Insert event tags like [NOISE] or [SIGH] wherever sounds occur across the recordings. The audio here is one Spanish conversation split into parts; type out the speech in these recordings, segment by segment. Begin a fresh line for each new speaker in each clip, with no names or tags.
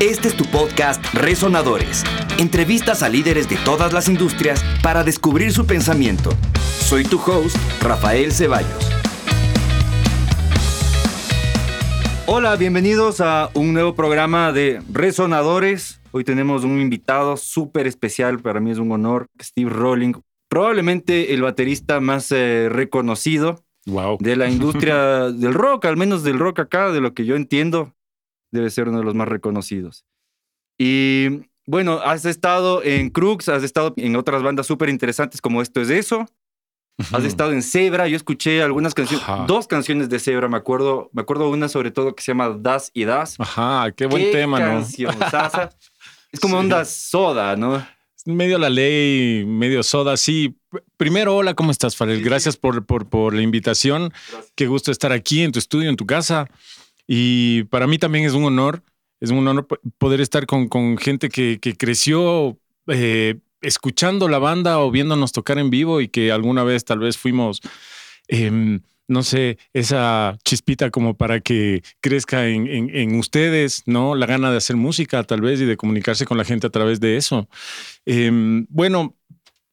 Este es tu podcast Resonadores. Entrevistas a líderes de todas las industrias para descubrir su pensamiento. Soy tu host, Rafael Ceballos. Hola, bienvenidos a un nuevo programa de Resonadores. Hoy tenemos un invitado súper especial, para mí es un honor, Steve Rowling, probablemente el baterista más eh, reconocido
Wow.
de la industria [LAUGHS] del rock, al menos del rock acá, de lo que yo entiendo, debe ser uno de los más reconocidos. Y bueno, has estado en Crux, has estado en otras bandas súper interesantes como Esto es Eso, has estado en Zebra, yo escuché algunas canciones,
Ajá.
dos canciones de Zebra, me acuerdo, me acuerdo una sobre todo que se llama Das y Das.
Ajá, qué buen tema, ¿no?
cancionzaza. [LAUGHS] Es como
Sí.
onda soda, ¿no?
Medio la ley, medio soda, sí. Primero, hola, ¿cómo estás, Farel?
Sí,
Gracias por, por, por la invitación. Qué gusto estar aquí en tu estudio, en tu casa. Y para mí también es un honor, es un honor poder estar con, gente que, creció eh, escuchando la banda o viéndonos tocar en vivo y que alguna vez tal vez fuimos, em, no sé, esa chispita como para que crezca en, ustedes, ¿no? La gana de hacer música tal vez y de comunicarse con la gente a través de eso. Em, bueno,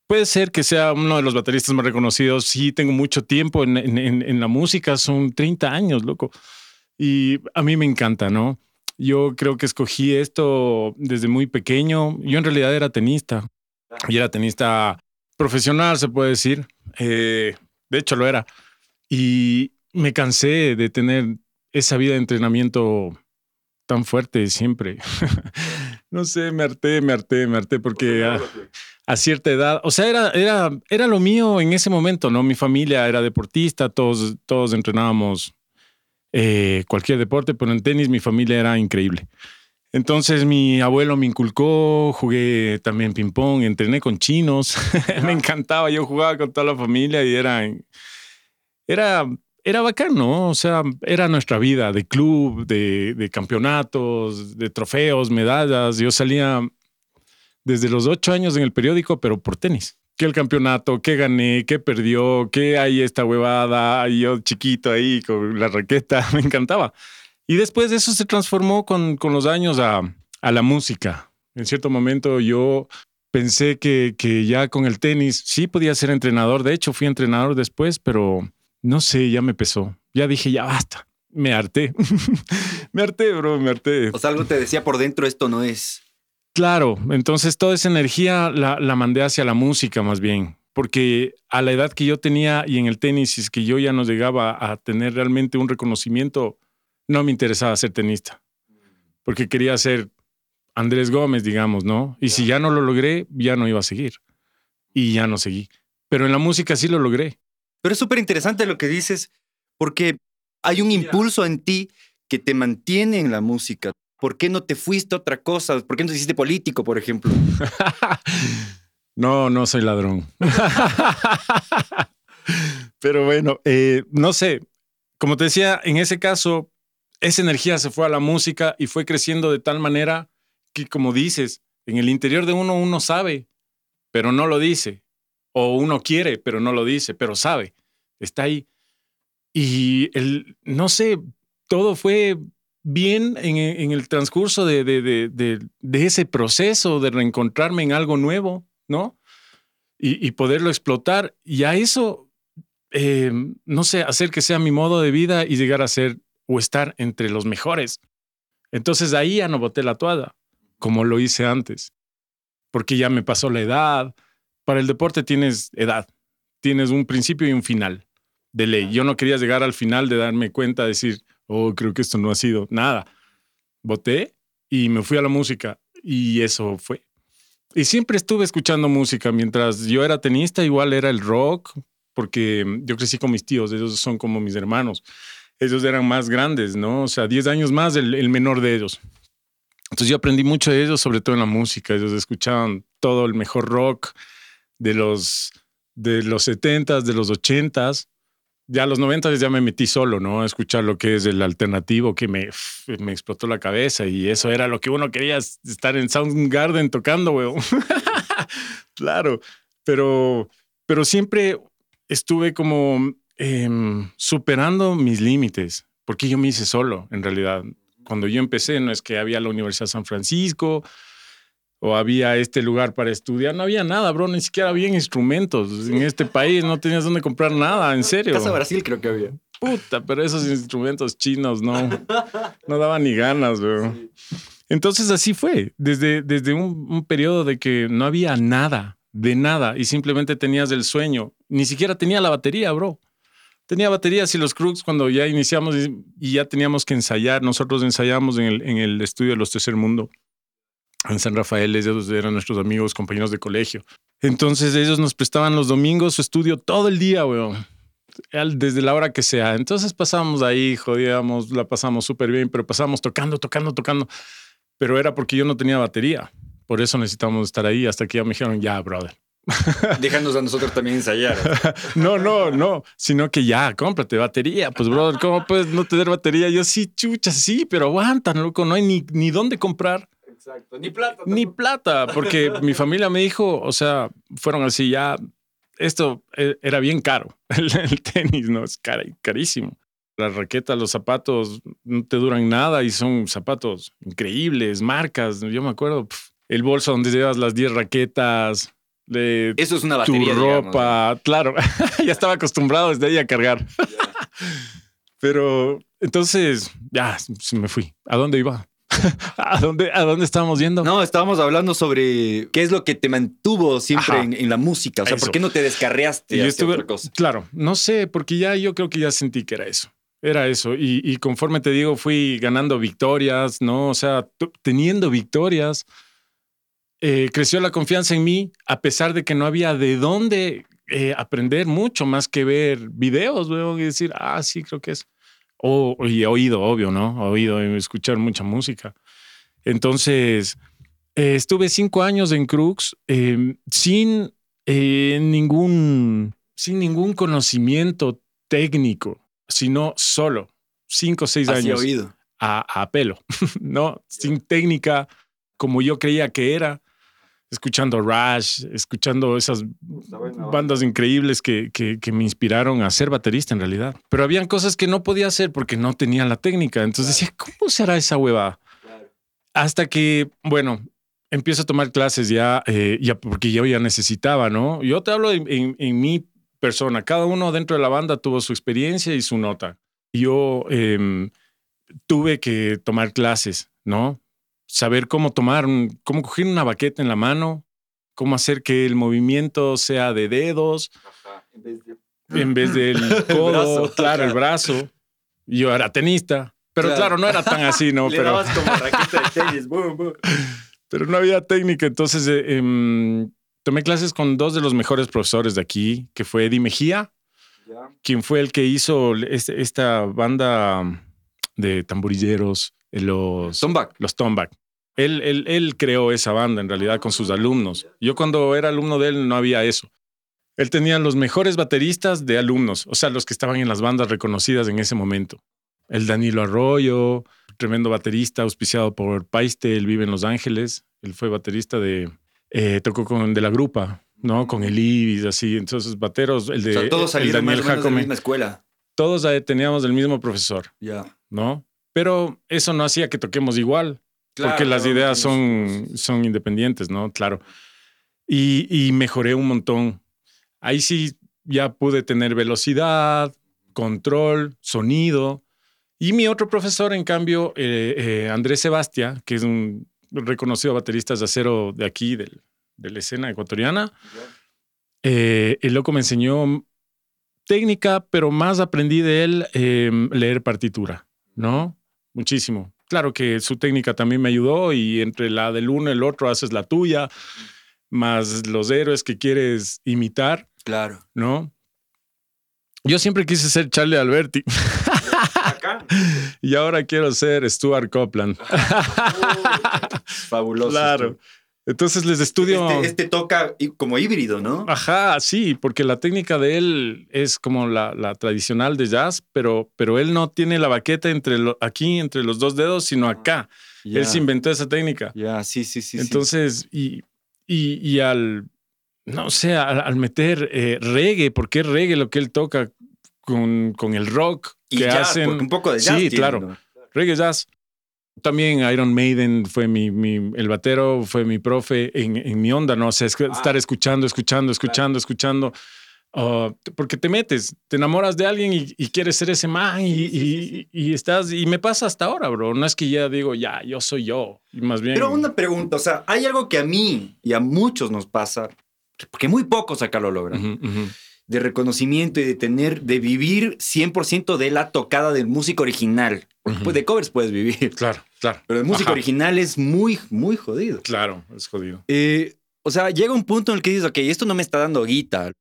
puede ser que sea uno de los bateristas más reconocidos. Sí, tengo mucho tiempo en la música, son 30 años, loco. Y a mí me encanta, ¿no? Yo creo que escogí esto desde muy pequeño. Yo en realidad era tenista. Y era tenista profesional, se puede decir. Eh, de hecho, lo era. Y me cansé de tener esa vida de entrenamiento tan fuerte siempre. [LAUGHS] no sé, me harté, me harté, me harté porque a, a cierta edad, o sea, era, era, era lo mío en ese momento, ¿no? Mi familia era deportista, todos, todos entrenábamos eh, cualquier deporte, pero en tenis mi familia era increíble. Entonces mi abuelo me inculcó, jugué también ping pong, entrené con chinos, [LAUGHS] me encantaba, yo jugaba con toda la familia y era, era, era bacán, ¿no? O sea, era nuestra vida de club, de, de campeonatos, de trofeos, medallas. Yo salía desde los ocho años en el periódico, pero por tenis. Que el campeonato, que gané, que perdió, que hay esta huevada, yo chiquito ahí con la raqueta, [LAUGHS] me encantaba. Y después eso se transformó con, con los años a, a la música. En cierto momento yo pensé que, que ya con el tenis sí podía ser entrenador. De hecho, fui entrenador después, pero no sé, ya me pesó. Ya dije, ya basta. Me harté. [LAUGHS] me harté, bro, me harté.
O sea, algo te decía por dentro, esto no es.
Claro, entonces toda esa energía la, la mandé hacia la música más bien, porque a la edad que yo tenía y en el tenis, es que yo ya no llegaba a tener realmente un reconocimiento, no me interesaba ser tenista, porque quería ser Andrés Gómez, digamos, ¿no? Y si ya no lo logré, ya no iba a seguir. Y ya no seguí. Pero en la música sí lo logré.
Pero es súper interesante lo que dices, porque hay un impulso en ti que te mantiene en la música. ¿Por qué no te fuiste a otra cosa? ¿Por qué no te hiciste político, por ejemplo? [LAUGHS]
no, no soy ladrón. [LAUGHS] Pero bueno, eh, no sé. Como te decía, en ese caso, esa energía se fue a la música y fue creciendo de tal manera que, como dices, en el interior de uno uno sabe, pero no lo dice. O uno quiere, pero no lo dice, pero sabe. Está ahí. Y el, no sé, todo fue bien en, en el transcurso de, de, de, de, de ese proceso de reencontrarme en algo nuevo, ¿no? Y, y poderlo explotar. Y a eso, eh, no sé, hacer que sea mi modo de vida y llegar a ser o estar entre los mejores. Entonces ahí ya no boté la toalla, como lo hice antes, porque ya me pasó la edad. Para el deporte tienes edad, tienes un principio y un final de ley. Yo no quería llegar al final de darme cuenta, decir, oh, creo que esto no ha sido nada. Voté y me fui a la música y eso fue. Y siempre estuve escuchando música. Mientras yo era tenista, igual era el rock, porque yo crecí con mis tíos, ellos son como mis hermanos. Ellos eran más grandes, ¿no? O sea, 10 años más el, menor de ellos. Entonces yo aprendí mucho de ellos, sobre todo en la música. Ellos escuchaban todo el mejor rock de los, de los 70s, de los 80s ya a los 90 ya me metí solo, ¿no? A escuchar lo que es el alternativo que me, me explotó la cabeza y eso era lo que uno quería, estar en Soundgarden tocando, weón. [LAUGHS] claro, pero, pero siempre estuve como eh, superando mis límites, porque yo me hice solo, en realidad. cuando yo empecé, no es que había la Universidad de San Francisco o había este lugar para estudiar, no había nada, bro, ni siquiera había instrumentos. En este país, no tenías dónde comprar nada, en serio.
Casa Brasil creo que había.
Puta, pero esos instrumentos chinos no, [LAUGHS] no daban ni ganas, bro. Entonces así fue, desde, desde un, un periodo de que no había nada, de nada, y simplemente tenías el sueño, ni siquiera tenía la batería, bro. Tenía baterías y los Crux cuando ya iniciamos y ya teníamos que ensayar, nosotros ensayamos en el, en el estudio de los Tercer Mundo en San Rafael, ellos eran nuestros amigos, compañeros de colegio. Entonces ellos nos prestaban los domingos su estudio todo el día, weón. Desde la hora que sea. Entonces pasábamos ahí, jodíamos, la pasamos súper bien, pero pasábamos tocando, tocando, tocando. Pero era porque yo no tenía batería. Por eso necesitábamos estar ahí hasta que ya me dijeron, ya, brother. [LAUGHS]
Déjanos a nosotros también ensayar. [LAUGHS]
no, no, no, sino que ya, cómprate batería. Pues, brother, ¿cómo puedes no tener batería? Yo sí, chucha, sí, pero aguantan, loco, no hay ni, ni dónde comprar.
Exacto, ni plata.
Ni plata, porque [LAUGHS] mi familia me dijo, o sea, fueron así ya, esto e, era bien caro, [LAUGHS] el, tenis, ¿no? Es carísimo. Las raquetas, los zapatos no te duran nada y son zapatos increíbles, marcas. Yo me acuerdo, el bolso donde llevas las 10 raquetas, de
Eso es una batería.
Tu ropa, claro. [LAUGHS] ya estaba acostumbrado desde ahí a cargar. Pero entonces, ya me fui. ¿A dónde iba? [LAUGHS] ¿A dónde, ¿A dónde estábamos yendo?
No, estábamos hablando sobre qué es lo que te mantuvo siempre en, la música. O sea, ¿por qué no te descarreaste? Yo estuve, otra cosa?
Claro, no sé, porque ya yo creo que ya sentí que era eso. Era eso. Y, y conforme te digo, fui ganando victorias, ¿no? O sea, teniendo victorias eh, creció la confianza en mí, a pesar de que no había de dónde eh, aprender mucho más que ver videos, y decir, ah, sí, creo que es. O, y he oído, obvio, ¿no? He oído escuchar mucha música. Entonces, eh, estuve cinco años en Crux em, sin, ningún, sin ningún conocimiento técnico, sino solo cinco o seis años.
oído.
A, a pelo, [LAUGHS] ¿no? Sin técnica como yo creía que era escuchando Rush, escuchando esas bandas increíbles que, que, me inspiraron a ser baterista en realidad. Pero habían cosas que no podía hacer porque no tenía la técnica. Entonces decía, ¿cómo será esa hueva? Hasta que, bueno, empiezo a tomar clases ya, eh, ya porque yo ya necesitaba, ¿no? Yo te hablo en, mi persona. Cada uno dentro de la banda tuvo su experiencia y su nota. Yo em, tuve que tomar clases, ¿no? Saber cómo tomar, cómo coger una baqueta en la mano, cómo hacer que el movimiento sea de dedos en, vez del [LAUGHS] codo, claro, el brazo. Yo era tenista, pero claro, no era tan así, ¿no? [LAUGHS]
pero como raqueta de tenis, [LAUGHS]
Pero no había técnica, entonces eh, em, tomé clases con dos de los mejores profesores de aquí, que fue Eddie Mejía, quien fue el que hizo este, esta banda de tamborilleros los
Tomback.
Los Tomback. Él, él, él creó esa banda en realidad con sus alumnos. Yo cuando era alumno de él no había eso. Él tenía los mejores bateristas de alumnos, o sea, los que estaban en las bandas reconocidas en ese momento. El Danilo Arroyo, tremendo baterista, auspiciado por Paiste, él vive en Los Ángeles. Él fue baterista de. Eh, tocó con de la grupa, ¿no? Con el Ibis, así. Entonces, bateros, el de.
O sea, todos salieron Daniel más de la misma escuela.
Todos teníamos el mismo profesor.
Ya.
¿No? Pero eso no hacía que toquemos igual, porque las ideas son, son independientes, ¿no? Claro. Y, y, mejoré un montón. Ahí sí ya pude tener velocidad, control, sonido. Y mi otro profesor, en cambio, eh, eh, Andrés Sebastia, que es un reconocido baterista de acero de aquí, del, de la escena ecuatoriana, eh, el loco me enseñó técnica, pero más aprendí de él leer partitura, ¿no? Muchísimo. Claro que su técnica también me ayudó y entre la del uno y el otro haces la tuya, más los héroes que quieres imitar.
Claro.
¿No? Yo siempre quise ser Charlie Alberti. Acá. [LAUGHS] y ahora quiero ser Stuart Copeland. [LAUGHS] [LAUGHS]
Fabuloso.
Claro. Entonces les estudio.
Este, este, toca como híbrido, ¿no?
Ajá, sí, porque la técnica de él es como la, la tradicional de jazz, pero, pero él no tiene la baqueta entre aquí, entre los dos dedos, sino acá. Él se inventó esa técnica.
Ya, sí, sí, sí.
Entonces, Y, y, y, al, no sé, al, meter eh, reggae, porque es reggae lo que él toca con, con el rock
y
que
jazz,
hacen.
Un poco de jazz.
Sí, claro. Reggae jazz También Iron Maiden fue mi, mi- el batero, fue mi profe en, en mi onda, ¿no? O sea, es
Ah.
estar escuchando, escuchando, escuchando, escuchando. T- porque te metes, te enamoras de alguien y, y quieres ser ese man y, y- y estás, y me pasa hasta ahora, bro. No es que ya digo, ya, yo soy yo. Y más bien.
Pero una pregunta, o sea, hay algo que a mí y a muchos nos pasa, porque muy pocos acá lo logran,
ujú.
De reconocimiento y de tener, de vivir 100% de la tocada del músico original. Porque, pues de covers puedes vivir, [LAUGHS]
Claro, claro.
pero el músico
Ajá.
original es muy, muy jodido.
Claro, es jodido.
Eh, o sea, llega un punto en el que dices, ok, esto no me está dando guita,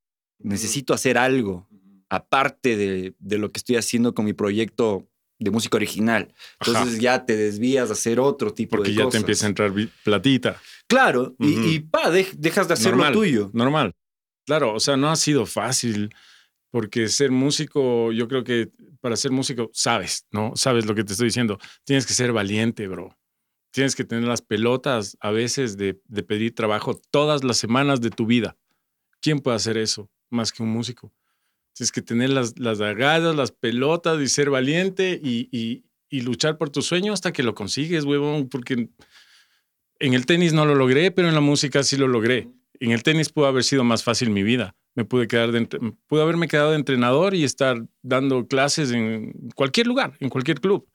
necesito hacer algo aparte de, de lo que estoy haciendo con mi proyecto de música original. Entonces
Ajá.
ya te desvías a hacer otro tipo
Porque
de
ya
cosas.
te empieza a entrar platita.
Claro, y- pa, dej- dejas de hacer
Normal.
lo tuyo.
Normal. Claro, o sea, no ha sido fácil porque ser músico, yo creo que para ser músico sabes, ¿no? Sabes lo que te estoy diciendo. Tienes que ser valiente, bro. Tienes que tener las pelotas a veces de, pedir trabajo todas las semanas de tu vida. ¿Quién puede hacer eso más que un músico? Tienes que tener las, las las pelotas y ser valiente y, y- y luchar por tu sueño hasta que lo consigues, huevón, porque en el tenis no lo logré, pero en la música sí lo logré. En el tenis pudo haber sido más fácil mi vida. Me pude quedar de, pude haberme quedado de entrenador y estar dando clases en cualquier lugar, en cualquier club.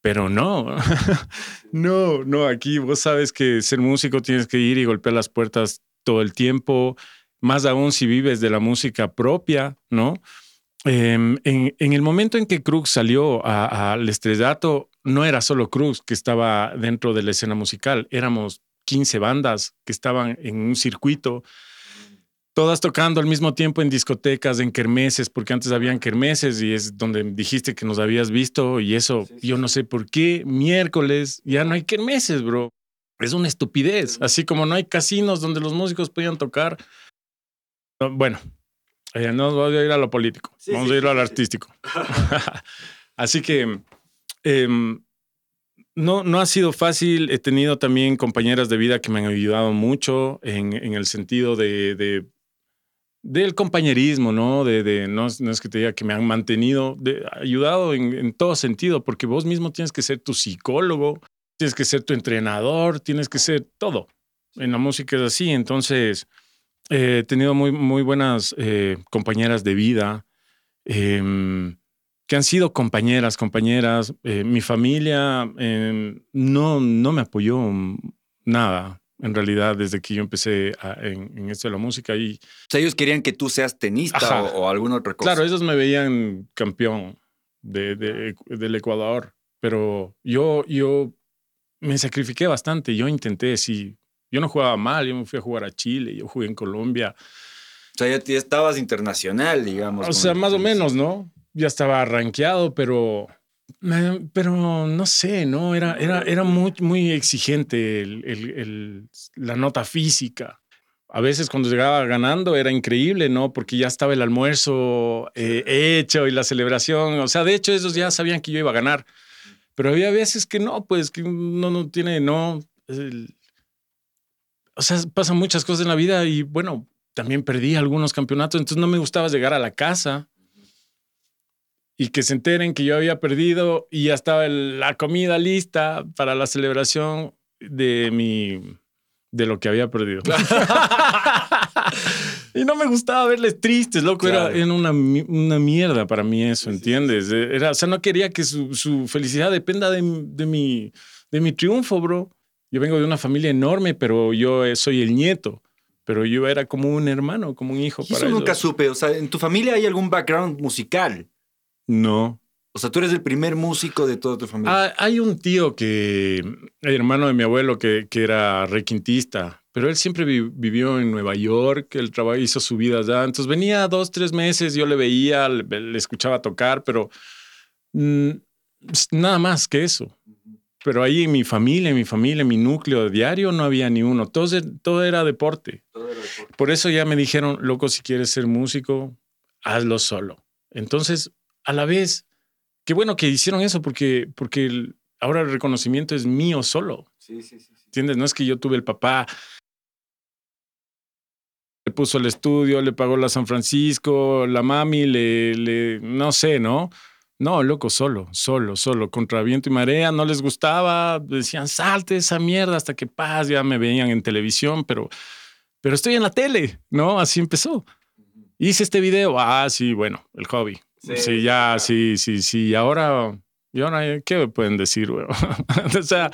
Pero no, [LAUGHS] no, no, aquí vos sabes que ser músico tienes que ir y golpear las puertas todo el tiempo, más aún si vives de la música propia, ¿no? Em, en, en el momento en que Cruz salió al estrellato, no era solo Cruz que estaba dentro de la escena musical, éramos 15 bandas que estaban en un circuito, todas tocando al mismo tiempo en discotecas, en kermeses, porque antes habían kermeses y es donde dijiste que nos habías visto y eso, yo no sé por qué, miércoles ya no hay kermeses, bro. Es una estupidez, así como no hay casinos donde los músicos podían tocar. No, Bueno, eh, no vamos a ir a lo político,
Sí,
vamos
sí,
a ir a lo
sí, sí.
artístico. [LAUGHS] [LAUGHS] así que em, no, no ha sido fácil. He tenido también compañeras de vida que me han ayudado mucho en, en el sentido de, de- del compañerismo, ¿no? De, no, es- que te diga que me han mantenido, ayudado en, en todo sentido, porque vos mismo tienes que ser tu psicólogo, tienes que ser tu entrenador, tienes que ser todo. En la música es así, entonces eh, he tenido muy, muy buenas eh, compañeras de vida. em, que han sido compañeras, compañeras. Eh, mi familia eh, no, no me apoyó nada, en realidad, desde que yo empecé a- en, en esto de la música. Y
O sea, ellos querían que tú seas tenista o, o alguna otra cosa.
claro, ellos me veían campeón de, de- del Ecuador, pero yo, yo me sacrifiqué bastante. Yo intenté, sí. Yo no jugaba mal, yo me fui a jugar a Chile, yo jugué en Colombia.
O sea, ya, estabas internacional, digamos.
O sea, más o menos, ¿no? Ya estaba rankeado, pero, pero no sé, ¿no? Era, era, era muy, muy exigente el- el- el- la nota física. A veces cuando llegaba ganando era increíble, ¿no? Porque ya estaba el almuerzo eh, hecho y la celebración. O sea, de hecho, ellos ya sabían que yo iba a ganar. Pero había veces que no, pues que no, no tiene, no. o sea, pasan muchas cosas en la vida y bueno, también perdí algunos campeonatos, entonces no me gustaba llegar a la casa y que se enteren que yo había perdido y ya estaba el- la comida lista para la celebración de mi de lo que había perdido. [LAUGHS] y no me gustaba verles tristes, loco,
Claro.
era, era una, una mierda para mí eso, ¿entiendes? Era, o sea, no quería que su, su felicidad dependa de, de mi, de mi triunfo, bro. Yo vengo de una familia enorme, pero yo eh, soy el nieto. Pero yo era como un hermano, como un hijo
Y
para
eso nunca
ellos.
supe. O sea, ¿en tu familia hay algún background musical?
No.
O sea, tú eres el primer músico de toda tu familia.
Ah, hay un tío que, el hermano de mi abuelo, que, que era requintista, pero él siempre vi- vivió en Nueva York, él traba- hizo su vida allá. Entonces venía dos, tres meses, yo le veía, le, le escuchaba tocar, pero mm, nada más que eso. Pero ahí en mi familia, en mi familia, en mi núcleo diario, no había ni uno. Todo, se- todo era deporte. Por eso ya me dijeron, loco, si quieres ser músico, hazlo solo. Entonces, a la vez, qué bueno que hicieron eso porque, porque el- ahora el reconocimiento es mío solo.
Sí, sí, sí. sí.
¿Entiendes? No es que yo tuve el papá, le puso el estudio, le pagó la San Francisco, la mami, le, le no sé, ¿no? No, loco, solo, solo, solo, contra viento y marea, no les gustaba, decían, salte esa mierda hasta que paz, ya me veían en televisión, pero, pero estoy en la tele, ¿no? Así empezó. Hice este video, ah, sí, bueno, el hobby. Sí, ya, sí, sí, sí, y ahora, y ahora, ¿qué pueden decir, güey? [LAUGHS] o sea,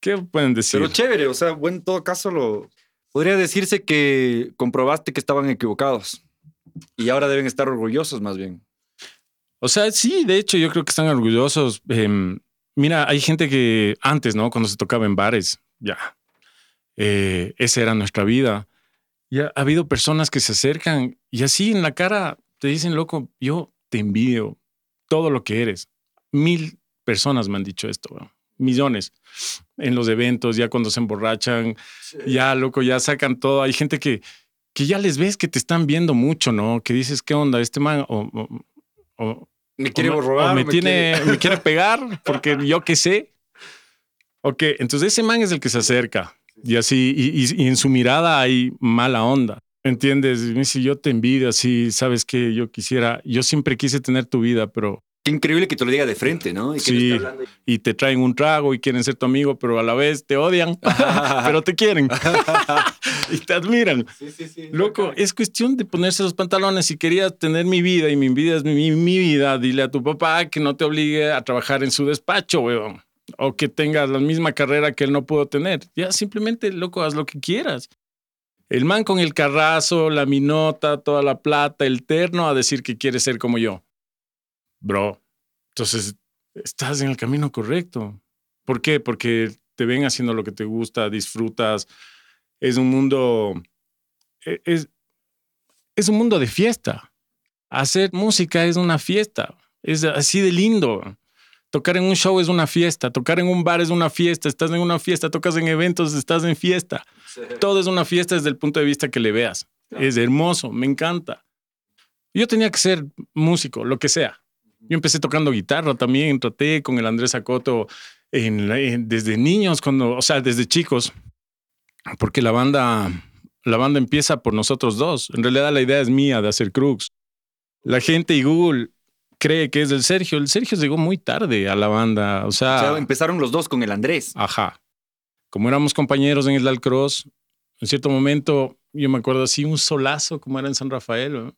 ¿qué pueden decir?
Pero chévere, o sea, en todo caso, lo, podría decirse que comprobaste que estaban equivocados y ahora deben estar orgullosos más bien.
O sea, sí, de hecho, yo creo que están orgullosos. Em, mira, hay gente que antes, ¿no? Cuando se tocaba en bares, ya, eh, esa era nuestra vida. Ya ha habido personas que se acercan y así en la cara te dicen, loco, yo te envidio todo lo que eres. Mil personas me han dicho esto, millones en los eventos, ya cuando se emborrachan, ya loco, ya sacan todo. Hay gente que, que ya les ves que te están viendo mucho, ¿no? Que dices, ¿qué onda? Este man, o,
me quiere robar.
me, tiene, me quiere pegar porque yo qué sé. Ok, entonces ese man es el que se acerca y así, y, en su mirada hay mala onda. ¿Entiendes? Y me dice, yo te envidio, así, sabes que yo quisiera, yo siempre quise tener tu vida, pero
Qué increíble que te lo diga de frente, ¿no?
Y sí, y te traen un trago y quieren ser tu amigo, pero a la vez te odian, [LAUGHS] pero te quieren [LAUGHS] y te admiran. [LAUGHS] Sí, sí, sí. Loco, es cuestión de ponerse los pantalones. Si querías tener mi vida y mi vida es mi, mi vida, dile a tu papá que no te obligue a trabajar en su despacho, weón. O que tengas la misma carrera que él no pudo tener. Ya simplemente, loco, haz lo que quieras. El man con el carrazo, la minota, toda la plata, el terno, a decir que quiere ser como yo bro, entonces estás en el camino correcto. ¿Por qué? Porque te ven haciendo lo que te gusta, disfrutas. Es un mundo, e, es, es un mundo de fiesta. Hacer música es una fiesta. Es así de lindo. Tocar en un show es una fiesta, tocar en un bar es una fiesta, estás en una fiesta, tocas en eventos, estás en fiesta. Todo es una fiesta desde el punto de vista que le veas. Es hermoso, me encanta. Yo tenía que ser músico, lo que sea. Yo empecé tocando guitarra también, traté con el Andrés Acoto desde niños, cuando, o sea, desde chicos, porque la banda, la banda empieza por nosotros dos. En realidad la idea es mía de hacer Crux. La gente y Google cree que es del Sergio. El Sergio llegó muy tarde a la banda. O sea, o sea
empezaron los dos con el Andrés.
Ajá. Como éramos compañeros en el Dalcross, en cierto momento, yo me acuerdo así, un solazo como era en San Rafael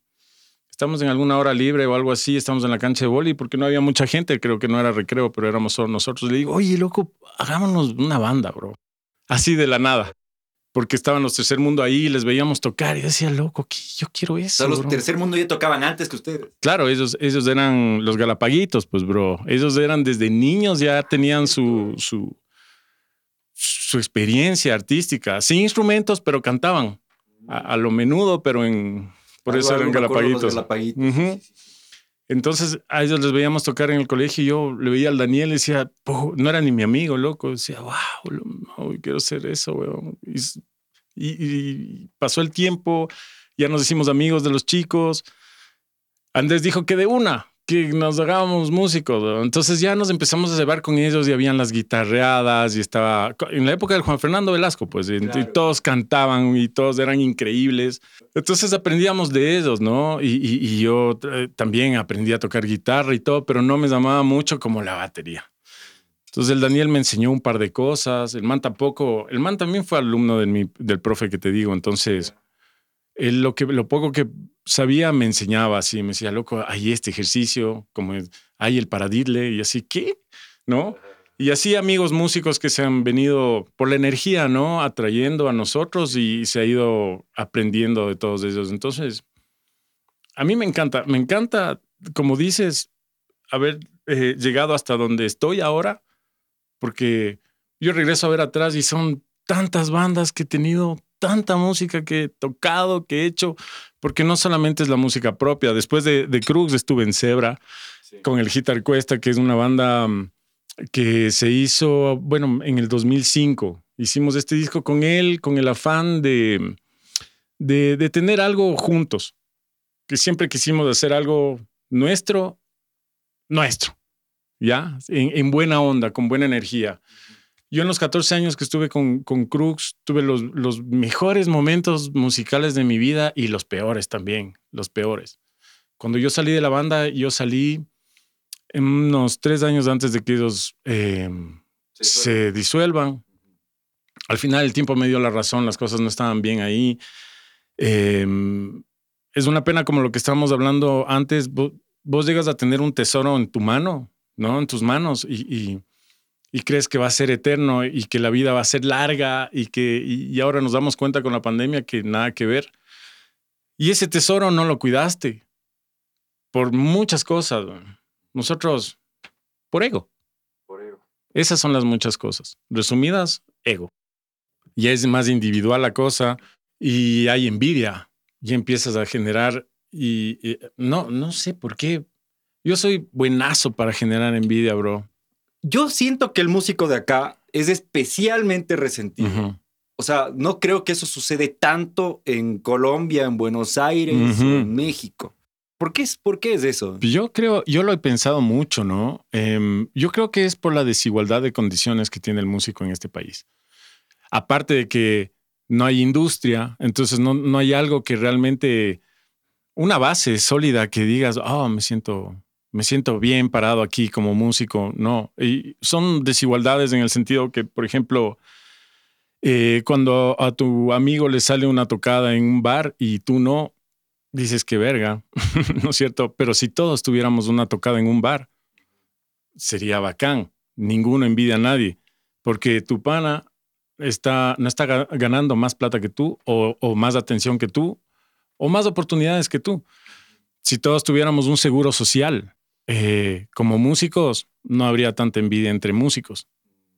estamos en alguna hora libre o algo así, estamos en la cancha de boli, porque no había mucha gente, creo que no era recreo, pero éramos solo nosotros. Le digo, oye, loco, hagámonos una banda, bro. Así de la nada. Porque estaban los tercer mundo ahí y les veíamos tocar y decía, loco, yo quiero eso.
los tercer mundo ya tocaban antes que ustedes.
Claro, ellos, ellos eran los galapaguitos, pues, bro. Ellos eran desde niños, ya tenían su, su, su experiencia artística, sin instrumentos, pero cantaban. a lo menudo, pero en, por eso eran galapaguitos. Entonces a ellos les veíamos tocar en el colegio y yo le veía al Daniel y decía, no era ni mi amigo, loco. Decía, wow, quiero ser eso, weón. Y, pasó el tiempo, ya nos hicimos amigos de los chicos. Andrés dijo que de una, que nos hagábamos músicos. Entonces ya nos empezamos a llevar con ellos y habían las guitarreadas y estaba en la época del Juan Fernando Velasco, pues, y, todos cantaban y todos eran increíbles. Entonces aprendíamos de ellos, ¿no? Y, yo eh, también aprendí a tocar guitarra y todo, pero no me llamaba mucho como la batería. Entonces el Daniel me enseñó un par de cosas, el man tampoco, el man también fue alumno del, del profe que te digo, entonces él lo, que, lo poco que sabía me enseñaba así, me decía, loco, hay este ejercicio, como hay el paradidle y así, ¿qué? ¿No? Y así amigos músicos que se han venido por la energía, ¿no? Atrayendo a nosotros y se ha ido aprendiendo de todos ellos. Entonces, a mí me encanta, me encanta, como dices, haber eh, llegado hasta donde estoy ahora, porque yo regreso a ver atrás y son tantas bandas que he tenido, tanta música que he tocado, que he hecho, porque no solamente es la música propia. Después de, de Cruz estuve en Zebra con el Gitar Cuesta, que es una banda mm, que se hizo, bueno, en el 2005. Hicimos este disco con él, con el afán de, de, de tener algo juntos, que siempre quisimos hacer algo nuestro, nuestro, ¿ya? En, en buena onda, con buena energía. Yo en los 14 años que estuve con, con Crux tuve los, los mejores momentos musicales de mi vida y los peores también, los peores. Cuando yo salí de la banda, yo salí unos tres años antes de que ellos eh, se disuelvan. Al final el tiempo me dio la razón, las cosas no estaban bien ahí. Em, es una pena como lo que estábamos hablando antes, vos, llegas a tener un tesoro en tu mano, ¿no? En tus manos y, crees que va a ser eterno y que la vida va a ser larga y que y ahora nos damos cuenta con la pandemia que nada que ver. Y ese tesoro no lo cuidaste por muchas cosas. Nosotros, por ego. Por ego. Esas son las muchas cosas. Resumidas, ego. Ya es más individual la cosa y hay envidia. Y empiezas a generar y, no, no sé por qué. Yo soy buenazo para generar envidia, bro.
Yo siento que el músico de acá es especialmente resentido. O sea, no creo que eso sucede tanto en Colombia, en Buenos Aires, en México. ¿Por qué, es, ¿Por qué es eso?
Yo creo, yo lo he pensado mucho, ¿no? Em, yo creo que es por la desigualdad de condiciones que tiene el músico en este país. Aparte de que no hay industria, entonces no, no hay algo que realmente, una base sólida que digas, oh, me siento, me siento bien parado aquí como músico. No, y son desigualdades en el sentido que, por ejemplo, eh, cuando a tu amigo le sale una tocada en un bar y tú no, dices que verga, [LAUGHS] ¿no es cierto? Pero si todos tuviéramos una tocada en un bar, sería bacán. Ninguno envidia a nadie, porque tu pana está, no está ganando más plata que tú, o, más atención que tú, o más oportunidades que tú. Si todos tuviéramos un seguro social, eh, como músicos, no habría tanta envidia entre músicos.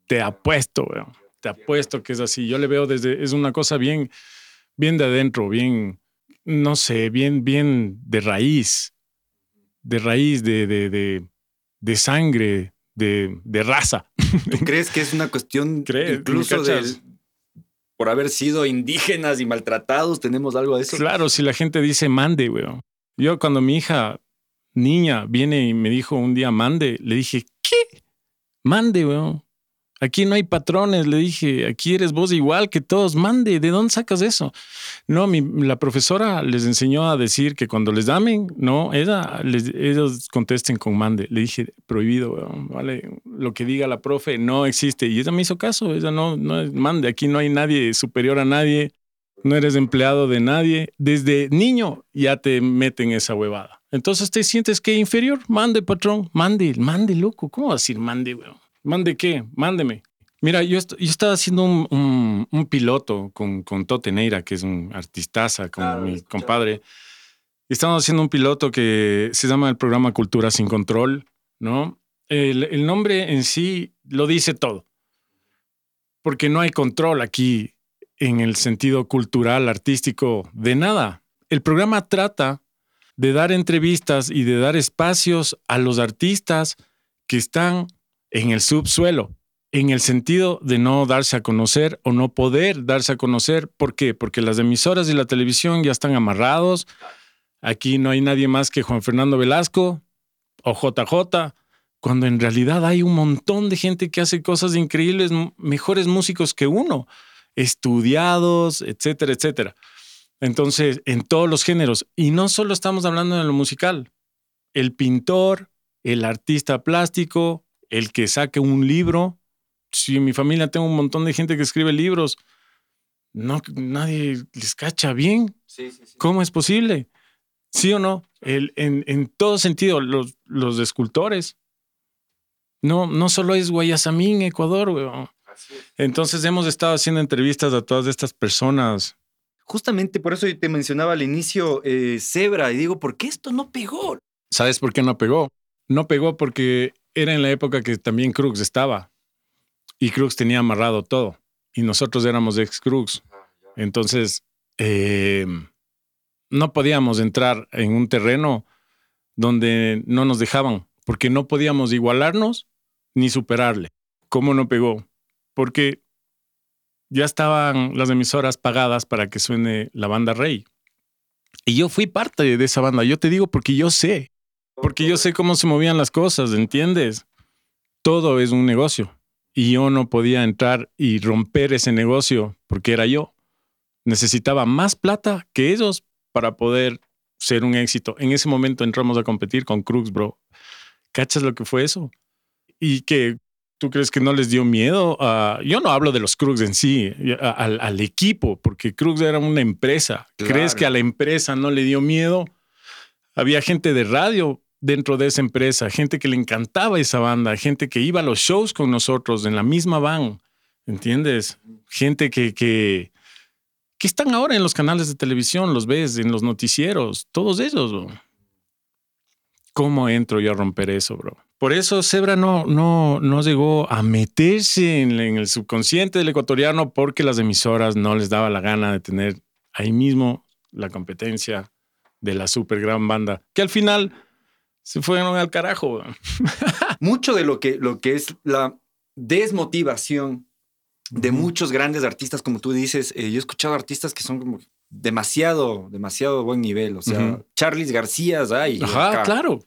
Te apuesto, weón. Te apuesto que es así. Yo le veo desde, es una cosa bien, bien de adentro, bien, no sé, bien, bien de raíz, de raíz, de, de, de, de sangre, de, de, raza.
¿Tú [LAUGHS] crees que es una cuestión incluso de, por haber sido indígenas y maltratados? ¿Tenemos algo de eso?
Claro, si la gente dice mande, weón. Yo cuando mi hija niña viene y me dijo un día mande, le dije, ¿qué? Mande, weón. Aquí no hay patrones, le dije, aquí eres vos igual que todos, mande, ¿de dónde sacas eso? No, mi, la profesora les enseñó a decir que cuando les damen, no, ella, ellos contesten con mande. Le dije, prohibido, vale, lo que diga la profe no existe. Y ella me hizo caso, ella no, no mande, aquí no hay nadie superior a nadie, no eres empleado de nadie. Desde niño ya te meten esa huevada. Entonces te sientes que inferior, mande, patrón, mande, mande, loco, ¿cómo va a decir mande, weón? ¿Mande qué? Mándeme. Mira, yo, estaba haciendo un, piloto con, con Toteneira, que es un artistaza, con mi compadre. Y estábamos haciendo un piloto que se llama el programa Cultura sin Control, ¿no? El, el nombre en sí lo dice todo. Porque no hay control aquí en el sentido cultural, artístico, de nada. El programa trata de dar entrevistas y de dar espacios a los artistas que están en el subsuelo, en el sentido de no darse a conocer o no poder darse a conocer. ¿Por qué? Porque las emisoras y la televisión ya están amarrados. Aquí no hay nadie más que Juan Fernando Velasco o JJ, cuando en realidad hay un montón de gente que hace cosas increíbles, mejores músicos que uno, estudiados, etcétera, etcétera. Entonces, en todos los géneros. Y no solo estamos hablando de lo musical. El pintor, el artista plástico, el que saque un libro. Si en mi familia tengo un montón de gente que escribe libros, no, nadie les cacha bien. ¿Cómo es posible? ¿Sí o no? El, en, en, todo sentido, los, los escultores. No, no solo es Guayasamín, Ecuador, weón. Entonces hemos estado haciendo entrevistas a todas estas personas.
Justamente por eso yo te mencionaba al inicio eh, Zebra y digo, ¿por qué esto no pegó?
¿Sabes por qué no pegó? No pegó porque era en la época que también Crux estaba y Crux tenía amarrado todo y nosotros éramos ex Crux. Entonces, eh, no podíamos entrar en un terreno donde no nos dejaban porque no podíamos igualarnos ni superarle. ¿Cómo no pegó? Porque ya estaban las emisoras pagadas para que suene la banda Rey. Y yo fui parte de esa banda. Yo te digo porque yo sé. Porque yo sé cómo se movían las cosas, ¿entiendes? Todo es un negocio. Y yo no podía entrar y romper ese negocio porque era yo. Necesitaba más plata que ellos para poder ser un éxito. En ese momento entramos a competir con Crux, bro. ¿Cachas lo que fue eso? Y que tú crees que no les dio miedo. a yo no hablo de los Krugs en sí, al, al, equipo, porque Krugs era una empresa. ¿Crees que a la empresa no le dio miedo? Había gente de radio dentro de esa empresa, gente que le encantaba esa banda, gente que iba a los shows con nosotros en la misma van, ¿entiendes? Gente que, que, que están ahora en los canales de televisión, los ves en los noticieros, todos ellos. Bro. ¿Cómo entro yo a romper eso, bro? Por eso Zebra no, no, no llegó a meterse en, en el subconsciente del ecuatoriano porque las emisoras no les daba la gana de tener ahí mismo la competencia de la super gran banda, que al final se fueron al carajo. [LAUGHS]
Mucho de lo que, lo que es la desmotivación de muchos grandes artistas, como tú dices, eh, yo he escuchado artistas que son como demasiado, demasiado buen nivel. O sea, uh Charles García, ay.
Ajá, acá. claro.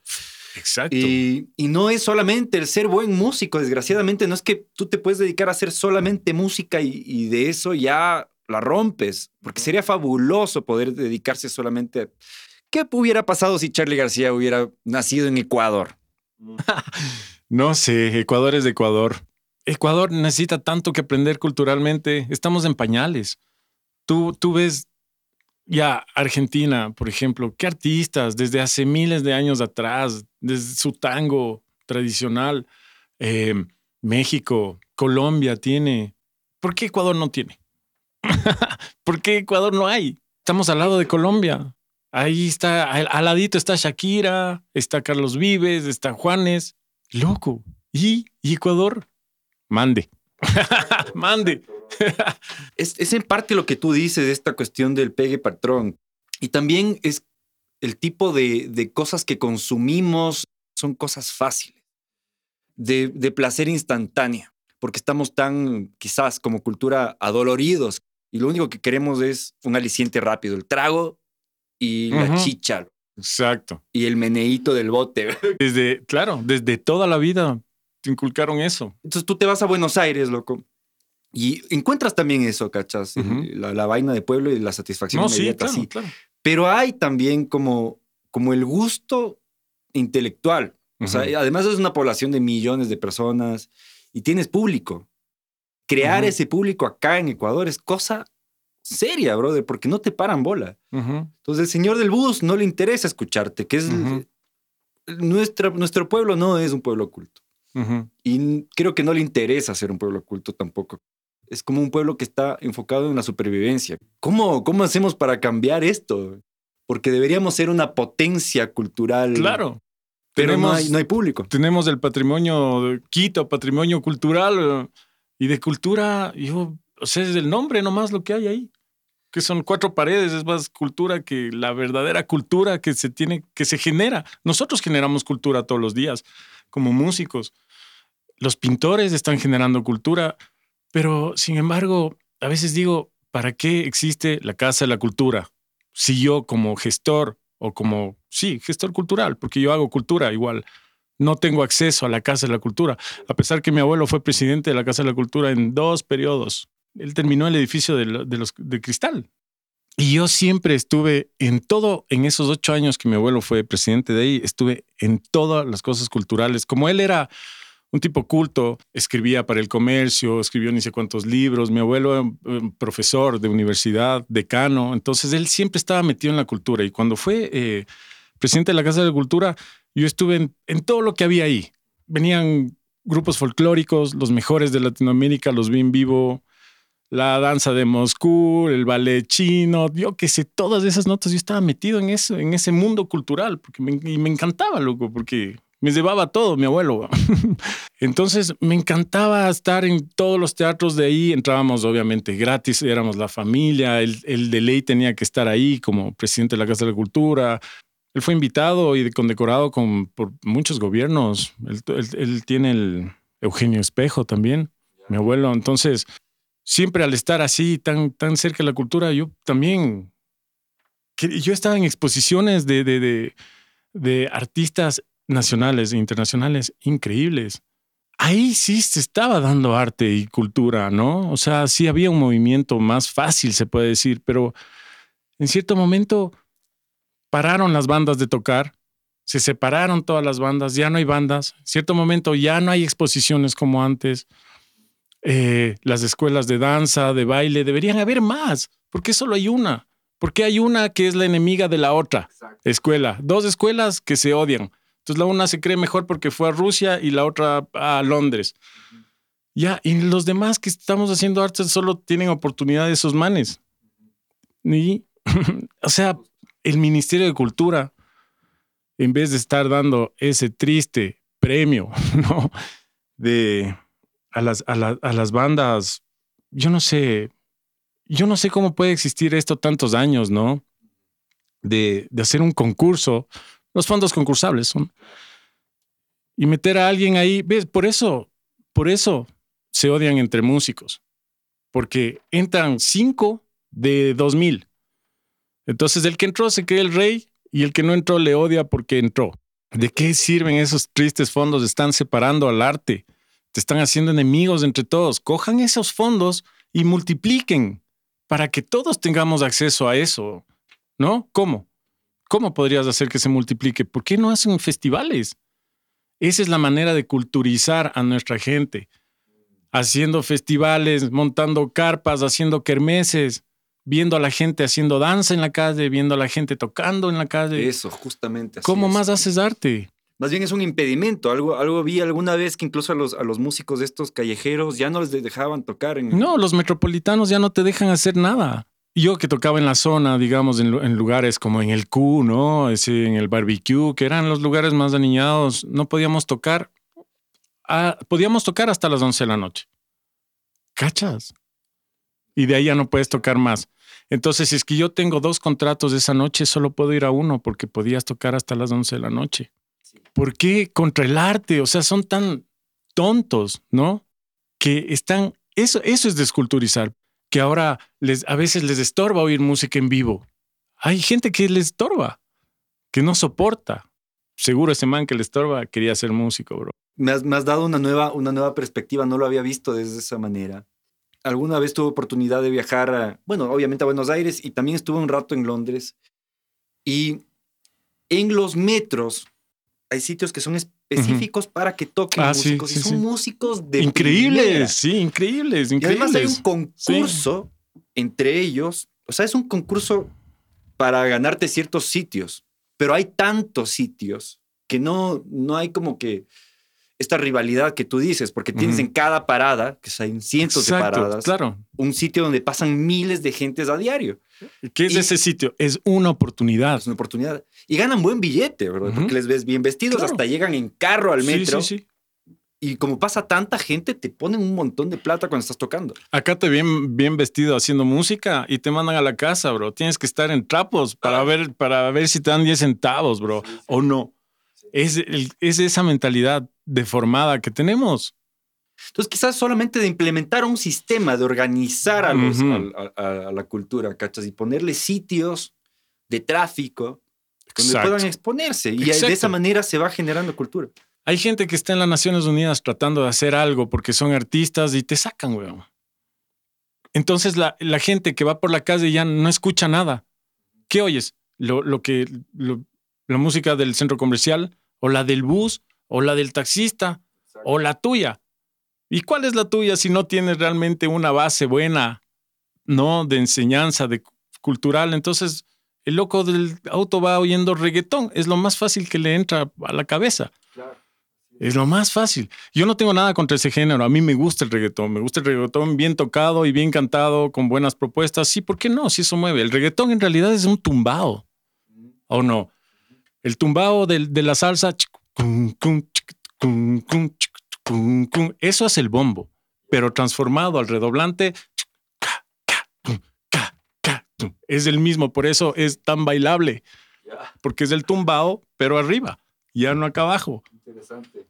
Exacto.
Y, y, no es solamente el ser buen músico, desgraciadamente, no es que tú te puedes dedicar a hacer solamente música y, y de eso ya la rompes, porque sería fabuloso poder dedicarse solamente a ¿Qué hubiera pasado si Charlie García hubiera nacido en Ecuador? [LAUGHS]
no sé, Ecuador es de Ecuador. Ecuador necesita tanto que aprender culturalmente. Estamos en pañales. Tú, tú ves ya Argentina, por ejemplo, qué artistas desde hace miles de años atrás, desde su tango tradicional, eh, México, Colombia tiene. ¿Por qué Ecuador no tiene? [LAUGHS] ¿Por qué Ecuador no hay? Estamos al lado de Colombia. Ahí está, al, ladito está Shakira, está Carlos Vives, está Juanes. Loco. ¿Y, Ecuador? Mande. [LAUGHS] Mande. [LAUGHS]
es, es, en parte lo que tú dices de esta cuestión del pegue patrón. Y también es el tipo de, de cosas que consumimos son cosas fáciles, de, de placer instantáneo, porque estamos tan, quizás como cultura, adoloridos y lo único que queremos es un aliciente rápido, el trago y la chicha.
Exacto.
Y el meneíto del bote. [LAUGHS]
Desde, claro, desde toda la vida te inculcaron eso.
Entonces tú te vas a Buenos Aires, loco. Y encuentras también eso, ¿cachas? la, la, vaina de pueblo y la satisfacción
no,
inmediata,
sí, claro,
sí. Pero hay también como, como el gusto intelectual. O sea, además es una población de millones de personas y tienes público. Crear ese público acá en Ecuador es cosa seria, brother, porque no te paran bola. Entonces, el señor del bus no le interesa escucharte, que es nuestro pueblo no es un pueblo oculto. Y creo que no le interesa ser un pueblo oculto tampoco. Es como un pueblo que está enfocado en la supervivencia. ¿Cómo, cómo hacemos para cambiar esto? Porque deberíamos ser una potencia cultural.
Claro.
Pero no, hay, no hay público.
Tenemos el patrimonio de Quito, patrimonio cultural y de cultura. Yo o sea, es el nombre nomás lo que hay ahí. Que son cuatro paredes, es más cultura que la verdadera cultura que se tiene, que se genera. Nosotros generamos cultura todos los días, como músicos. Los pintores están generando cultura, pero sin embargo, a veces digo, ¿para qué existe la Casa de la Cultura? Si yo como gestor o como, sí, gestor cultural, porque yo hago cultura igual, no tengo acceso a la Casa de la Cultura, a pesar que mi abuelo fue presidente de la Casa de la Cultura en dos periodos él terminó el edificio de, los, de cristal. Y yo siempre estuve en todo, en esos ocho años que mi abuelo fue presidente de ahí, estuve en todas las cosas culturales. Como él era un tipo culto, escribía para el comercio, escribió ni sé cuántos libros. Mi abuelo era profesor de universidad, decano. Entonces él siempre estaba metido en la cultura. Y cuando fue eh, presidente de la Casa de la Cultura, yo estuve en, todo lo que había ahí. Venían grupos folclóricos, los mejores de Latinoamérica, los vi en vivo la danza de Moscú, el ballet chino, yo qué sé, todas esas notas, yo estaba metido en en ese mundo cultural, porque y me encantaba, loco, porque me llevaba todo mi abuelo. [LAUGHS] Entonces me encantaba estar en todos los teatros de ahí, entrábamos obviamente gratis, éramos la familia, el, el de ley tenía que estar ahí como presidente de la Casa de la Cultura. Él fue invitado y condecorado con, por muchos gobiernos. Él, tiene el Eugenio Espejo también, mi abuelo. Entonces, siempre al estar así, tan, tan cerca de la cultura, yo también, yo estaba en exposiciones de, de, de artistas nacionales e internacionales increíbles. Ahí sí se estaba dando arte y cultura, ¿no? O sea, sí había un movimiento más fácil, se puede decir, pero en cierto momento pararon las bandas de tocar Se separaron todas las bandas, ya no hay bandas. En cierto momento ya no hay exposiciones como antes. Eh, las escuelas de danza, de baile, deberían haber más. ¿Por qué solo hay una? Porque hay una que es la enemiga de la otra escuela. Dos escuelas que se odian. Entonces la una se cree mejor porque fue a Rusia y la otra a Londres. Ya, y los demás que estamos haciendo arte solo tienen oportunidad de esos manes. Y, [LAUGHS] o sea, el Ministerio de Cultura, en vez de estar dando ese triste premio, [LAUGHS] ¿no? De a las, a, las bandas, yo no sé, yo no sé cómo puede existir esto tantos años, ¿no? De, de hacer un concurso, los fondos concursables son, y meter a alguien ahí, ves, por eso, por eso se odian entre músicos, porque entran cinco de dos mil. Entonces el que entró se cree el rey y el que no entró le odia porque entró. ¿De qué sirven esos tristes fondos? Están separando al arte te están haciendo enemigos entre todos. Cojan esos fondos y multipliquen para que todos tengamos acceso a eso. ¿No? ¿Cómo? ¿Cómo podrías hacer que se multiplique? ¿Por qué no hacen festivales? Esa es la manera de culturizar a nuestra gente. Haciendo festivales, montando carpas, haciendo kermeses, viendo a la gente haciendo danza en la calle, viendo a la gente tocando en la calle.
Eso, justamente.
¿Cómo más haces arte?
más bien es un impedimento. Algo, algo vi alguna vez que incluso a los, a los músicos de estos callejeros ya no les dejaban tocar. En...
No, los metropolitanos ya no te dejan hacer nada. Yo que tocaba en la zona, digamos, en, lugares como en el Q, ¿no? Ese, en el barbecue, que eran los lugares más aniñados, no podíamos tocar. podíamos tocar hasta las 11 de la noche. ¿Cachas? Y de ahí ya no puedes tocar más. Entonces, si es que yo tengo dos contratos de esa noche, solo puedo ir a uno porque podías tocar hasta las 11 de la noche. ¿Por qué contra el arte? O sea, son tan tontos, ¿no? Que están, eso, eso es desculturizar, que ahora les, a veces les estorba oír música en vivo. Hay gente que les estorba, que no soporta. Seguro ese man que le estorba quería ser músico, bro.
Me has, dado una nueva, una nueva perspectiva, no lo había visto desde esa manera. Alguna vez tuve oportunidad de viajar, a, bueno, obviamente a Buenos Aires y también estuve un rato en Londres. Y en los metros hay sitios que son específicos para que toquen ah, músicos y son músicos de
increíbles, sí, increíbles, increíbles.
Y además hay un concurso entre ellos, o sea, es un concurso para ganarte ciertos sitios, pero hay tantos sitios que no, no hay como que esta rivalidad que tú dices, porque tienes en cada parada, que hay cientos de paradas,
claro.
un sitio donde pasan miles de gentes a diario.
¿Qué es ese sitio? Es una oportunidad.
Es una oportunidad. Y ganan buen billete, ¿verdad? Porque les ves bien vestidos, hasta llegan en carro al metro. Sí, sí, sí. Y como pasa tanta gente, te ponen un montón de plata cuando estás tocando.
Acá te ven bien vestido haciendo música y te mandan a la casa, bro. Tienes que estar en trapos para, ah. ver, para ver si te dan 10 centavos, bro. O no. Es, es esa mentalidad deformada que tenemos.
Entonces, quizás solamente de implementar un sistema, de organizar a, la cultura, ¿cachas? Y ponerle sitios de tráfico donde puedan exponerse. Y de esa manera se va generando cultura.
Hay gente que está en las Naciones Unidas tratando de hacer algo porque son artistas y te sacan, weón. Entonces la, gente que va por la calle ya no escucha nada. ¿Qué oyes? Lo, lo que, la música del centro comercial o la del bus o la del taxista, o la tuya. ¿Y cuál es la tuya si no tienes realmente una base buena, no? De enseñanza, de cultural. Entonces, el loco del auto va oyendo reggaetón. Es lo más fácil que le entra a la cabeza. Es lo más fácil. Yo no tengo nada contra ese género. A mí me gusta el reggaetón. Me gusta el reggaetón bien tocado y bien cantado, con buenas propuestas. Sí, ¿por qué no? Si eso mueve. El reggaetón en realidad es un tumbao. ¿O no? El tumbao de, de la salsa eso es el bombo, pero transformado al redoblante. Es el mismo, por eso es tan bailable. Porque es el tumbao, pero arriba, ya no acá abajo. Interesante.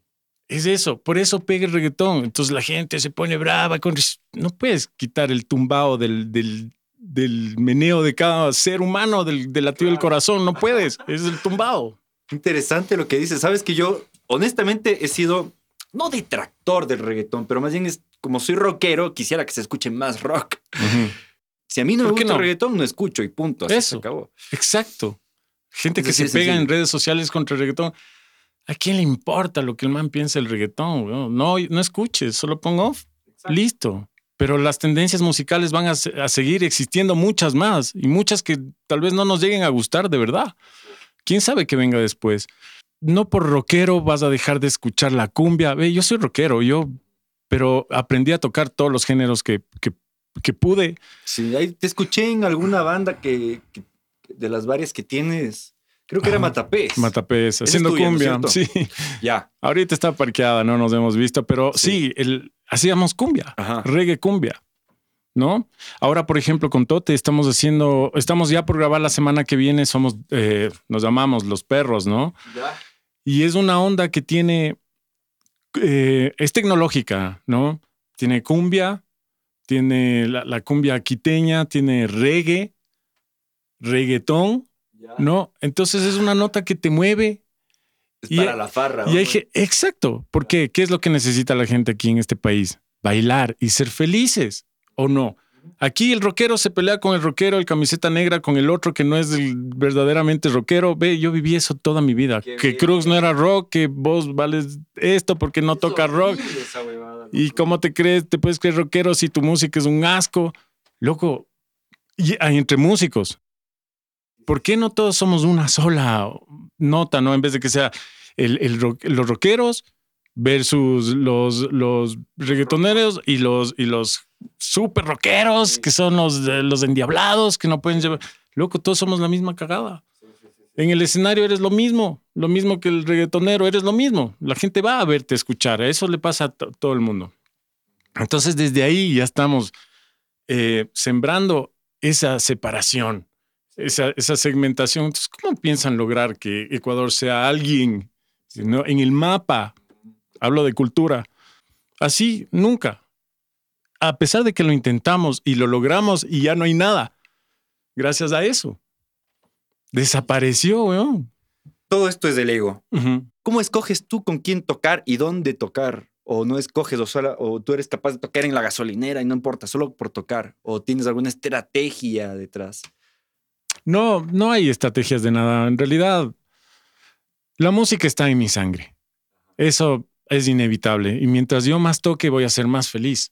Es eso, por eso pega el reggaetón. Entonces la gente se pone brava. Con... No puedes quitar el tumbao del, del, meneo de cada ser humano, del, del latido del corazón. No puedes, es el tumbao.
Interesante lo que dices. Sabes que yo, honestamente, he sido no detractor del reggaetón, pero más bien es como soy rockero, quisiera que se escuche más rock. Si a mí no me gusta el reggaetón, no escucho y punto. Así Eso. Se acabó.
Exacto. Gente que se pega en redes sociales contra el reggaetón. ¿A quién le importa lo que el man piensa del reggaetón? No, no escuches, solo pon off. Listo. Pero las tendencias musicales van a seguir existiendo muchas más y muchas que tal vez no nos lleguen a gustar de verdad. ¿Quién sabe qué venga después? No por rockero vas a dejar de escuchar la cumbia. Ve, yo soy rockero, yo, pero aprendí a tocar todos los géneros que, que, que pude.
Sí, ahí te escuché en alguna banda que, que- de las varias que tienes. Creo que era. Matapés.
Matapés, haciendo
tuya, ¿no es
cumbia. sí.
Ya.
Ahorita está parqueada, no nos hemos visto, pero sí,
Sí.
el, hacíamos cumbia,
Ajá.
reggae cumbia, ¿no? Ahora, por ejemplo, con Tote estamos haciendo, estamos ya por grabar la semana que viene, somos, eh, nos llamamos Los Perros, ¿no? Y es una onda que tiene, eh, es tecnológica, ¿no? Tiene cumbia, tiene la, la cumbia quiteña, tiene reggae, reggaetón, ¿no? Entonces es una nota que te mueve,
Es
Y-
para la farra.
y hay exacto. ¿Por qué? ¿Qué es lo que necesita la gente aquí en este país? Bailar y ser felices, ¿o no? Aquí el rockero se pelea con el rockero, el camiseta negra con el otro que no es el verdaderamente rockero. Ve, yo viví eso toda mi vida.
Qué
que
bien.
Cruz no era rock, que vos vales esto porque no toca rock. ¿Y cómo te crees? ¿Te puedes creer rockero si tu música es un asco? Loco, y hay entre músicos. ¿Por qué no todos somos una sola nota, no? En vez de que sea el, el rock- los rockeros versus los, los reggaetoneros y los, y los super rockeros, que son los, los endiablados, que no pueden llevar. Loco, todos somos la misma cagada. En el escenario eres lo mismo, lo mismo que el reggaetonero, eres lo mismo. La gente va a verte escuchar, eso le pasa a to- todo el mundo. Entonces, desde ahí ya estamos eh, sembrando esa separación, esa, esa segmentación. Entonces, ¿cómo piensan lograr que Ecuador sea alguien ¿no? en el mapa? Hablo de cultura. Así, nunca. A pesar de que lo intentamos y lo logramos y ya no hay nada, gracias a eso. Desapareció, weón.
Todo esto es del ego. ¿Cómo escoges tú con quién tocar y dónde tocar? O no escoges, o, sola- o tú eres capaz de tocar en la gasolinera y no importa, solo por tocar. O tienes alguna estrategia detrás.
No, no hay estrategias de nada. En realidad, la música está en mi sangre. Eso es inevitable. Y mientras yo más toque, voy a ser más feliz.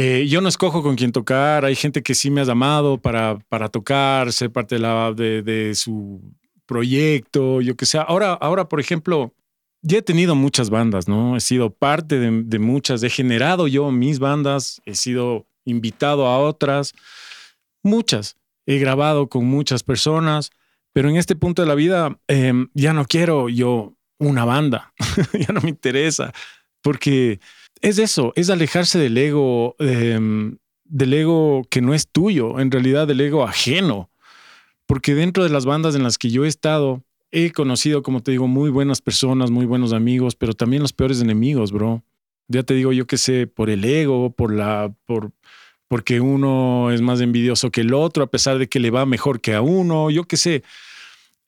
Eh, yo no escojo con quién tocar. Hay gente que sí me ha llamado para, para tocar, ser parte de, la, de, de su proyecto, yo que sé. Ahora, ahora, por ejemplo, ya he tenido muchas bandas, ¿no? He sido parte de, de muchas. He generado yo mis bandas. He sido invitado a otras. Muchas he grabado con muchas personas, pero en este punto de la vida eh, ya no quiero yo una banda, [LAUGHS] ya no me interesa, porque es eso, es alejarse del ego, eh, del ego que no es tuyo, en realidad del ego ajeno, porque dentro de las bandas en las que yo he estado, he conocido, como te digo, muy buenas personas, muy buenos amigos, pero también los peores enemigos, bro. Ya te digo, yo qué sé, por el ego, por la, por, porque uno es más envidioso que el otro, a pesar de que le va mejor que a uno, yo qué sé.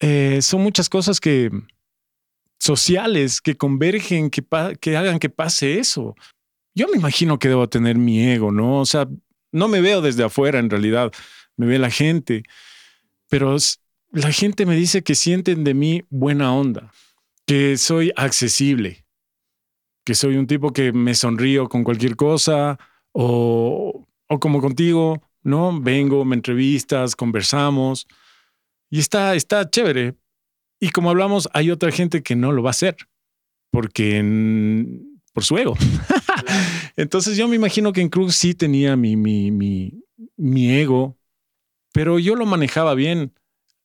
Eh, son muchas cosas que sociales que convergen, que, que hagan que pase eso. Yo me imagino que debo tener mi ego, ¿no? O sea, no me veo desde afuera en realidad, me ve la gente, pero la gente me dice que sienten de mí buena onda, que soy accesible, que soy un tipo que me sonrío con cualquier cosa o, o como contigo, ¿no? Vengo, me entrevistas, conversamos y está, está chévere. Y como hablamos, hay otra gente que no lo va a hacer porque en- por su ego. [LAUGHS] Entonces yo me imagino que en Cruz sí tenía mi, mi, mi, mi ego, pero yo lo manejaba bien.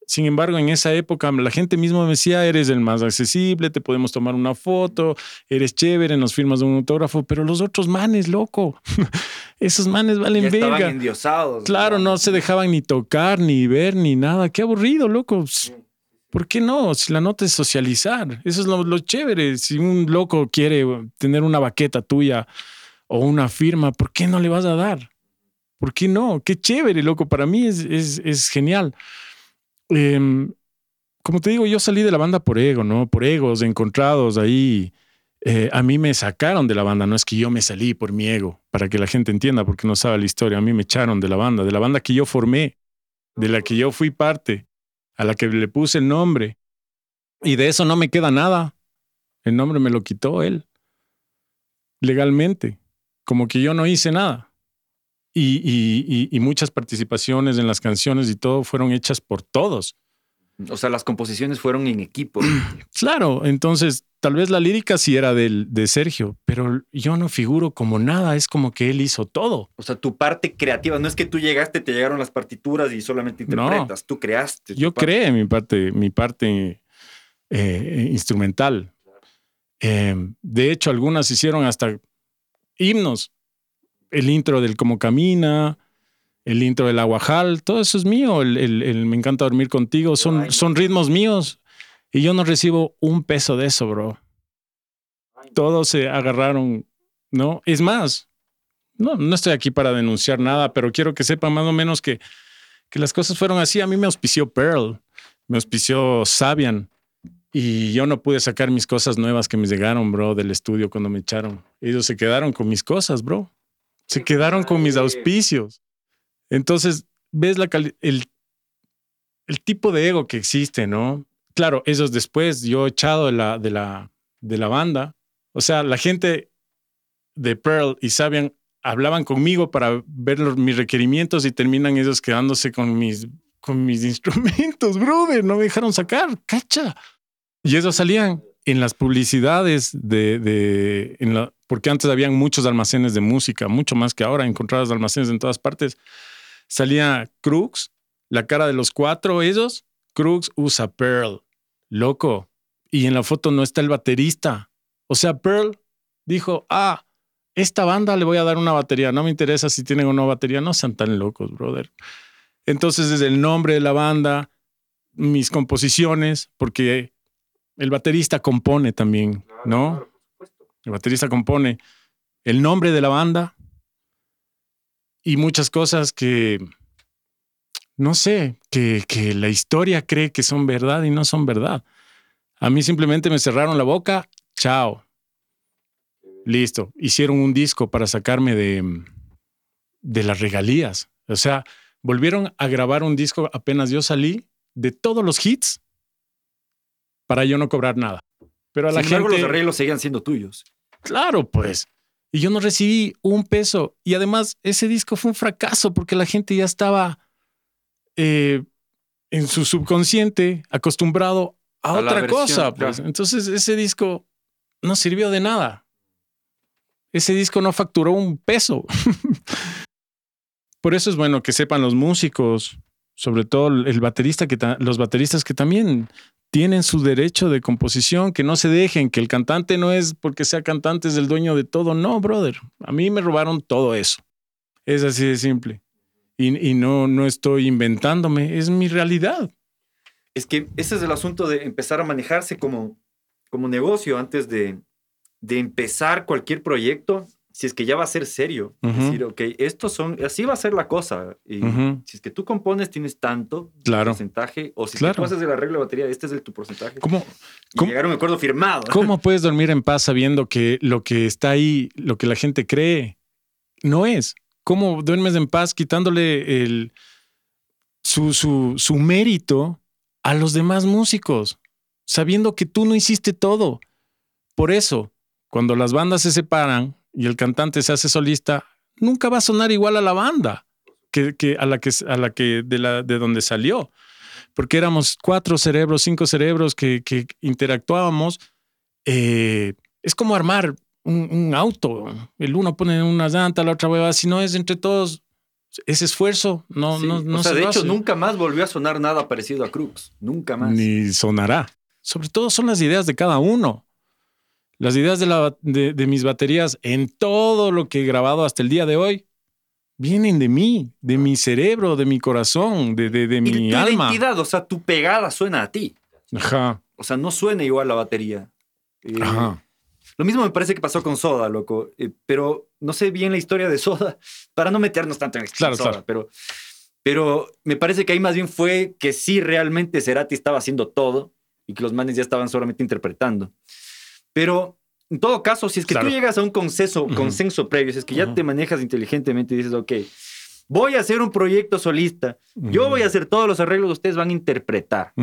Sin embargo, en esa época la gente misma me decía, eres el más accesible, te podemos tomar una foto, eres chévere, nos firmas un autógrafo, pero los otros manes, loco, [LAUGHS] esos manes valen
ya estaban
verga.
endiosados.
Claro, no se dejaban ni tocar, ni ver, ni nada. Qué aburrido, loco. ¿Por qué no? Si la nota es socializar, eso es lo, chévere. Si un loco quiere tener una baqueta tuya o una firma, ¿por qué no le vas a dar? ¿Por qué no? Qué chévere, loco. Para mí es genial. Em, como te digo, yo salí de la banda por ego, ¿no? Por egos encontrados ahí. Eh, a mí me sacaron de la banda, no es que yo me salí por mi ego, para que la gente entienda, porque no sabe la historia. A mí me echaron de la banda, de la banda que yo formé, de la que yo fui parte. A la que le puse el nombre. Y de eso no me queda nada. El nombre me lo quitó él. Legalmente. Como que yo no hice nada. Y, y, y, muchas participaciones en las canciones y todo fueron hechas por todos.
O sea, las composiciones fueron en equipo. [CLEARS THROAT]
claro, entonces tal vez la lírica sí era del, de Sergio, pero yo no figuro como nada, es como que él hizo todo.
O sea, tu parte creativa, no es que tú llegaste, te llegaron las partituras y solamente interpretas, tú creaste.
Yo creé mi parte, mi parte eh, instrumental. Em, de hecho, algunas hicieron hasta himnos. El intro del Cómo Camina, el intro del Aguajal, todo eso es mío. El, Me encanta dormir contigo, son, son ritmos míos. Y yo no recibo un peso de eso, bro. Todos se agarraron, ¿no? Es más, no, no estoy aquí para denunciar nada, pero quiero que sepan más o menos que, que las cosas fueron así. A mí me auspició Pearl, me auspició Sabian, y yo no pude sacar mis cosas nuevas que me llegaron, bro, del estudio cuando me echaron. Ellos se quedaron con mis cosas, bro. Se quedaron con mis auspicios. Entonces, ves el, tipo de ego que existe, ¿no? Claro, esos después, yo echado de la, de la, de la banda. O sea, la gente de Pearl y Sabian hablaban conmigo para ver mis requerimientos y terminan ellos quedándose con mis, con mis [LAUGHS] instrumentos, brother. No me dejaron sacar, cacha. Y eso salían en las publicidades de, de en la, porque antes habían muchos almacenes de música, mucho más que ahora, encontradas almacenes en todas partes. Salía Crux, la cara de los cuatro, ellos. Crux usa Pearl, loco. Y en la foto no está el baterista. O sea, Pearl dijo, ah, esta banda le voy a dar una batería. No me interesa si tienen o no batería. No sean tan locos, brother. Entonces, desde el nombre de la banda, mis composiciones, porque el baterista compone también, ¿no? el baterista compone el nombre de la banda y muchas cosas que, no sé, que, que la historia cree que son verdad y no son verdad. A mí simplemente me cerraron la boca, chao. Listo. Hicieron un disco para sacarme de, de las regalías. O sea, volvieron a grabar un disco apenas yo salí de todos los hits para yo no cobrar nada. Pero a la gente.
los arreglos seguían siendo tuyos.
Claro, pues. Y yo no recibí un peso. Y además, ese disco fue un fracaso porque la gente ya estaba eh, en su subconsciente acostumbrado a, otra cosa. Pues. Entonces, ese disco no sirvió de nada. Ese disco no facturó un peso. [LAUGHS] Por eso es bueno que sepan los músicos, sobre todo el baterista, que los bateristas que también tienen su derecho de composición, que no se dejen, que el cantante no es porque sea cantante, es el dueño de todo. No, brother. A mí me robaron todo eso. Es así de simple. Y, no, no estoy inventándome, es mi realidad.
Es que ese es el asunto de empezar a manejarse como, como negocio antes de, de empezar cualquier proyecto si es que ya va a ser serio, decir, ok, estos son, así va a ser la cosa. Y Si es que tú compones, tienes tanto porcentaje, o si tú haces el arreglo de batería, este es el, tu porcentaje.
¿Cómo,
llegar a un acuerdo firmado.
¿Cómo [LAUGHS] puedes dormir en paz sabiendo que lo que está ahí, lo que la gente cree, no es? ¿Cómo duermes en paz quitándole el, su, su, su mérito a los demás músicos, sabiendo que tú no hiciste todo? Por eso, cuando las bandas se separan, y el cantante se hace solista, nunca va a sonar igual a la banda que, a la que, a la que de, la, de donde salió. Porque éramos cuatro cerebros, cinco cerebros que, que interactuábamos. Eh, es como armar un, auto. El uno pone una llanta, la otra hueva. Si no es entre todos, ese esfuerzo no, no, no
o sea, de hecho, nunca más volvió a sonar nada parecido a Crux. Nunca más.
Ni sonará. Sobre todo son las ideas de cada uno. Las ideas de, la, de, mis baterías en todo lo que he grabado hasta el día de hoy vienen de mí, de mi cerebro, de mi corazón, de, de, de mi tu alma.
identidad, o sea, tu pegada suena a ti.
Ajá.
O sea, no suena igual la batería. Eh, Ajá. Lo mismo me parece que pasó con Soda, loco. Eh, pero no sé bien la historia de Soda, [LAUGHS] para no meternos tanto en claro, Soda, pero, pero me parece que ahí más bien fue que sí realmente Cerati estaba haciendo todo y que los manes ya estaban solamente interpretando. Pero en todo caso, si es que tú llegas a un consenso, consenso previo, si es que ya te manejas inteligentemente y dices, ok, voy a hacer un proyecto solista, yo voy a hacer todos los arreglos, ustedes van a interpretar.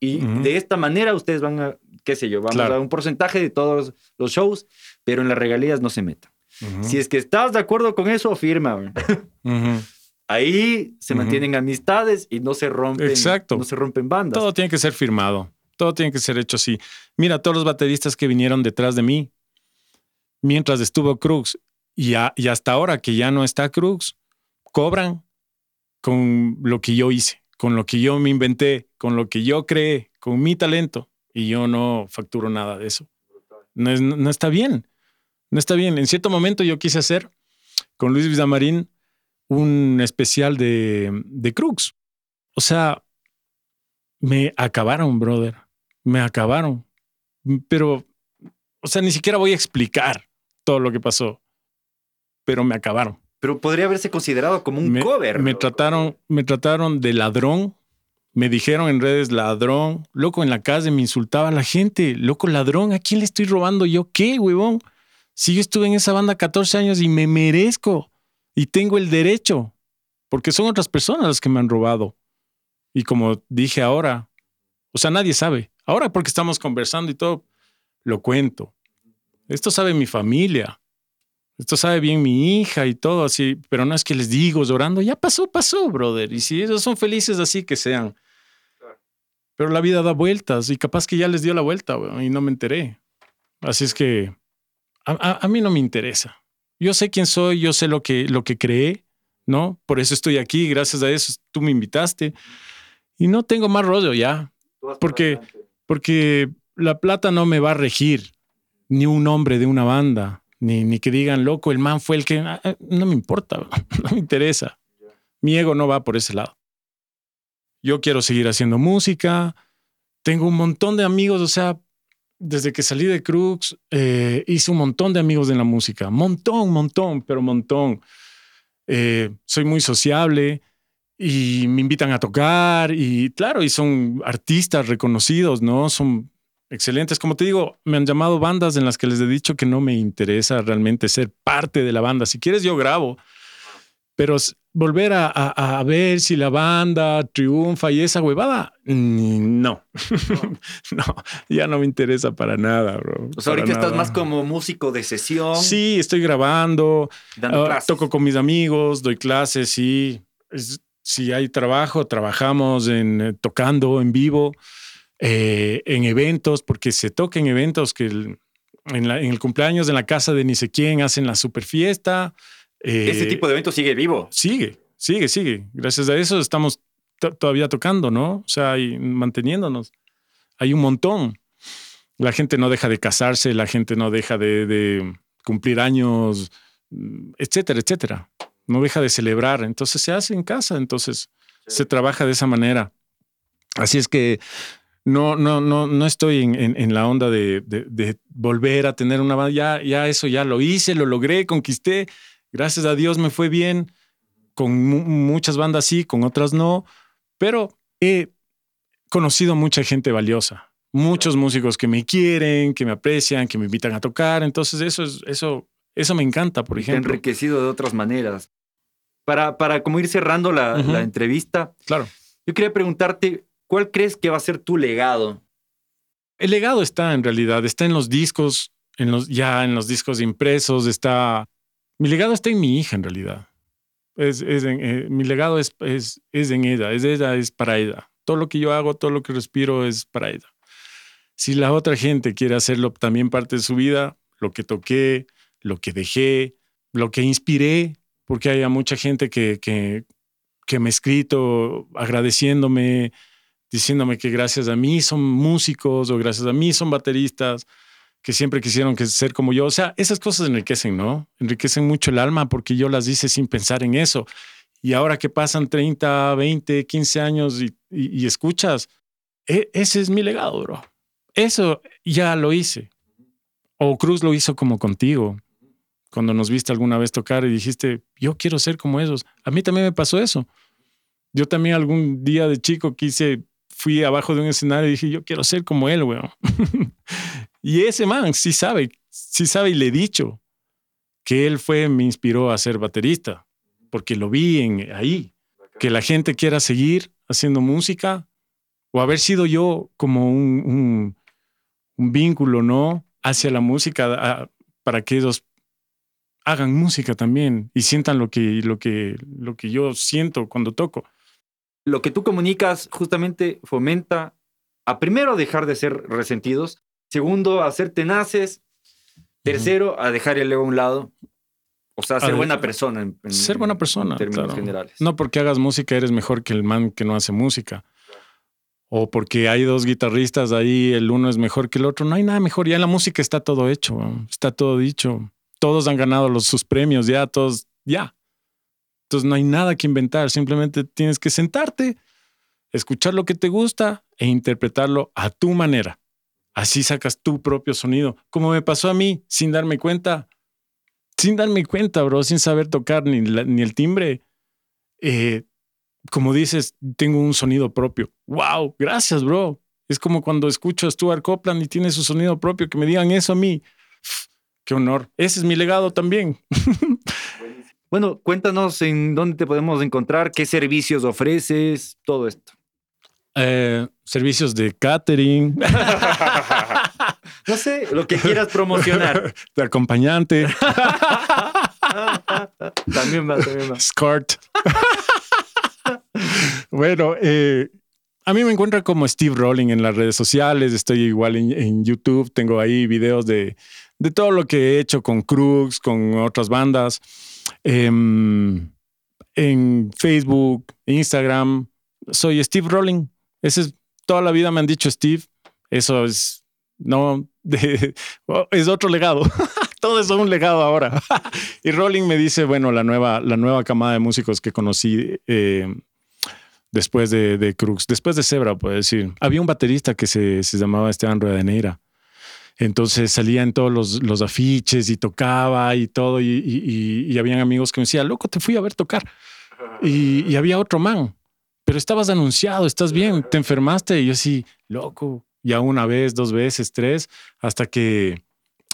Y de esta manera ustedes van a, qué sé yo, vamos
Claro.
a dar un porcentaje de todos los shows, pero en las regalías no se metan. Si es que estás de acuerdo con eso, firma. Ahí se mantienen amistades y no se rompen,
Exacto.
no se rompen bandas.
Todo tiene que ser firmado. Todo tiene que ser hecho así. Mira, todos los bateristas que vinieron detrás de mí, mientras estuvo Crux y, hasta ahora que ya no está Crux, cobran con lo que yo hice, con lo que yo me inventé, con lo que yo creé, con mi talento. Y yo no facturo nada de eso. No, es- no está bien. No está bien. En cierto momento yo quise hacer con Luis Villamarín un especial de, de Crux. O sea, me acabaron, brother. Me acabaron. Pero, o sea, ni siquiera voy a explicar todo lo que pasó. Pero me acabaron.
Pero podría haberse considerado como un
me,
cover.
Me trataron, me trataron de ladrón. Me dijeron en redes ladrón. Loco, en la calle me insultaba a la gente. Loco, ladrón. ¿A quién le estoy robando yo qué, huevón? Si yo estuve en esa banda 14 años y me merezco y tengo el derecho, porque son otras personas las que me han robado. Y como dije ahora, o sea, nadie sabe. Ahora porque estamos conversando y todo, lo cuento. Esto sabe mi familia. Esto sabe bien mi hija y todo así, pero no es que les digo llorando, ya pasó, pasó, brother. Y si ellos son felices así, que sean. Pero la vida da vueltas y capaz que ya les dio la vuelta y no me enteré. Así es que a, a- a mí no me interesa. Yo sé quién soy, yo sé lo que, lo que creé, ¿no? Por eso estoy aquí, gracias a eso tú me invitaste. Y no tengo más rollo ya, porque-. Porque la plata no me va a regir, ni un nombre de una banda, ni, que digan, loco, el man fue el que... ah, ah, No me importa, [LAUGHS] no me interesa. Mi ego no va por ese lado. Yo quiero seguir haciendo música, tengo un montón de amigos, o sea, desde que salí de Crux, eh, hice un montón de amigos en la música, montón, montón, pero montón. Eh, soy muy sociable y me invitan a tocar y claro, y son artistas reconocidos, ¿no? Son excelentes. Como te digo, me han llamado bandas en las que les he dicho que no me interesa realmente ser parte de la banda. Si quieres, yo grabo, pero volver a, a- a ver si la banda triunfa y esa huevada, no, [LAUGHS] no, ya no me interesa para nada, bro.
O sea, ahorita estás
nada.
más como músico de sesión,
Sí, estoy grabando,
dando clases.
toco con mis amigos, doy clases, sí. Es- si hay trabajo, trabajamos en eh, tocando en vivo, eh, en eventos, porque se toca en eventos que el- en, la- en el cumpleaños en la casa de ni sé quién hacen la super fiesta. eh,
Ese tipo de eventos sigue vivo.
Sigue, sigue, sigue. Gracias a eso estamos to- todavía tocando, ¿no? O sea, y manteniéndonos. Hay un montón. La gente no deja de casarse, la gente no deja de, de cumplir años, etcétera, etcétera. No deja de celebrar. Entonces se hace en casa, entonces se trabaja de esa manera. Así es que no, no, no, no estoy en, en- en la onda de, de- de volver a tener una banda. Ya, ya eso ya lo hice, lo logré, conquisté. Gracias a Dios me fue bien. Con mu- muchas bandas sí, con otras no. Pero he conocido mucha gente valiosa. Muchos músicos que me quieren, que me aprecian, que me invitan a tocar. Entonces eso es, eso, eso me encanta, por ejemplo.
enriquecido de otras maneras. Para, para como ir cerrando la, entrevista,
Claro.
yo quería preguntarte, ¿cuál crees que va a ser tu legado?
El legado está en realidad, está en los discos, en los, ya en los discos impresos, está... Mi legado está en mi hija en realidad. Es, es en- eh, mi legado es, es, es en ella, es ella, es para ella. Todo lo que yo hago, todo lo que respiro es para ella. Si la otra gente quiere hacerlo también parte de su vida, lo que toqué, lo que dejé, lo que inspiré, porque hay mucha gente que, me ha escrito agradeciéndome, diciéndome que gracias a mí son músicos o gracias a mí son bateristas, que siempre quisieron ser como yo. O sea, esas cosas enriquecen, ¿no? Enriquecen mucho el alma porque yo las hice sin pensar en eso. Y ahora que pasan 30, 20, 15 años y escuchas, e- ese es mi legado, bro. Eso ya lo hice. O Cruz lo hizo como contigo. Cuando nos viste alguna vez tocar y dijiste, yo quiero ser como ellos. A mí también me pasó eso. Yo también algún día de chico quise, fui abajo de un escenario y dije, yo quiero ser como él, weón. [LAUGHS] y ese man sí sabe, sí sabe y le he dicho que él fue, me inspiró a ser baterista. porque lo vi en, ahí. Que la gente quiera seguir haciendo música o haber sido yo como un, un, un vínculo, ¿no? Hacia la música a, para que ellos hagan música también y sientan lo que, lo que, lo que yo siento cuando toco.
Lo que tú comunicas justamente fomenta a primero dejar de ser resentidos, segundo a ser tenaces, tercero a dejar el ego a un lado. O sea, ser
A
buena persona. En, en-
Ser buena
en
persona.
términos
claro.
generales.
No porque hagas música eres mejor que el man que no hace música. O porque hay dos guitarristas ahí, el uno es mejor que el otro. No hay nada mejor. Ya en la música está todo hecho, está todo dicho. Todos han ganado los, sus premios, ya, todos, ya. Entonces no hay nada que inventar. Simplemente tienes que sentarte, escuchar lo que te gusta e interpretarlo a tu manera. Así sacas tu propio sonido. Como me pasó a mí, sin darme cuenta. Sin darme cuenta, bro, sin saber tocar ni, ni el timbre. Eh, como dices, tengo un sonido propio. ¡Wow! Gracias, bro. Es como cuando escucho a Stuart Copeland y tiene su sonido propio, que me digan eso a mí. ¡Qué honor! Ese es mi legado también. [LAUGHS]
Bueno, cuéntanos en dónde te podemos encontrar, qué servicios ofreces, todo esto.
Eh, servicios de catering, [LAUGHS]
No sé, lo que quieras promocionar. [LAUGHS]
de acompañante,
también va, también va.
escort. bueno, eh, a mí me encuentra como Steve Rowling en las redes sociales. Estoy igual en, en YouTube. Tengo ahí videos de, de todo lo que he hecho con Crux, con otras bandas. Em, en Facebook, Instagram. Soy Steve Rowling. Ese es toda la vida me han dicho Steve. Eso es no [LAUGHS] de- es otro legado. [LAUGHS] Todo es un legado ahora. [LAUGHS] y Rowling me dice, bueno, la nueva, la nueva camada de músicos que conocí eh, después de, de Crux, después de Zebra, puedo decir. Había un baterista que se, se llamaba Esteban Ruedaneira. Entonces salía en todos los, afiches y tocaba y todo. Y, y, habían amigos que me decían, loco, te fui a ver tocar. Y, había otro man, pero estabas anunciado, estás bien, te enfermaste. Y yo así, loco, ya una vez, dos veces, tres, hasta que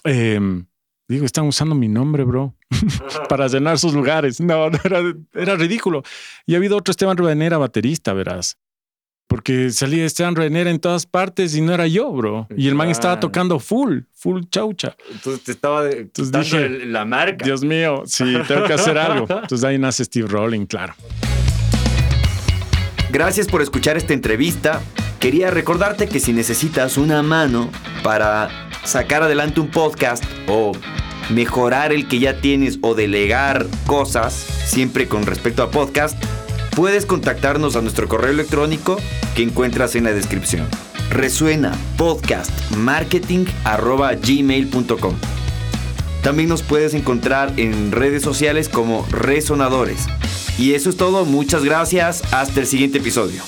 em, digo, están usando mi nombre, bro, [LAUGHS] para llenar sus lugares. No, no era, era ridículo. Y ha habido otro Esteban Rubenera, baterista, verás. Porque salía Esteban Rubenera en todas partes y no era yo, bro. Y el man estaba tocando full, full chaucha.
Entonces te estaba de-
Entonces
dando
dije,
el- la marca.
Dios mío, sí, tengo que hacer algo. [LAUGHS] Entonces ahí nace Steve Rowling, claro.
Gracias por escuchar esta entrevista. Quería recordarte que si necesitas una mano para sacar adelante un podcast o mejorar el que ya tienes o delegar cosas, siempre con respecto a podcast, puedes contactarnos a nuestro correo electrónico que encuentras en la descripción. Resuena podcast marketing gmail.com. También nos puedes encontrar en redes sociales como Resonadores. Y eso es todo, muchas gracias, hasta el siguiente episodio.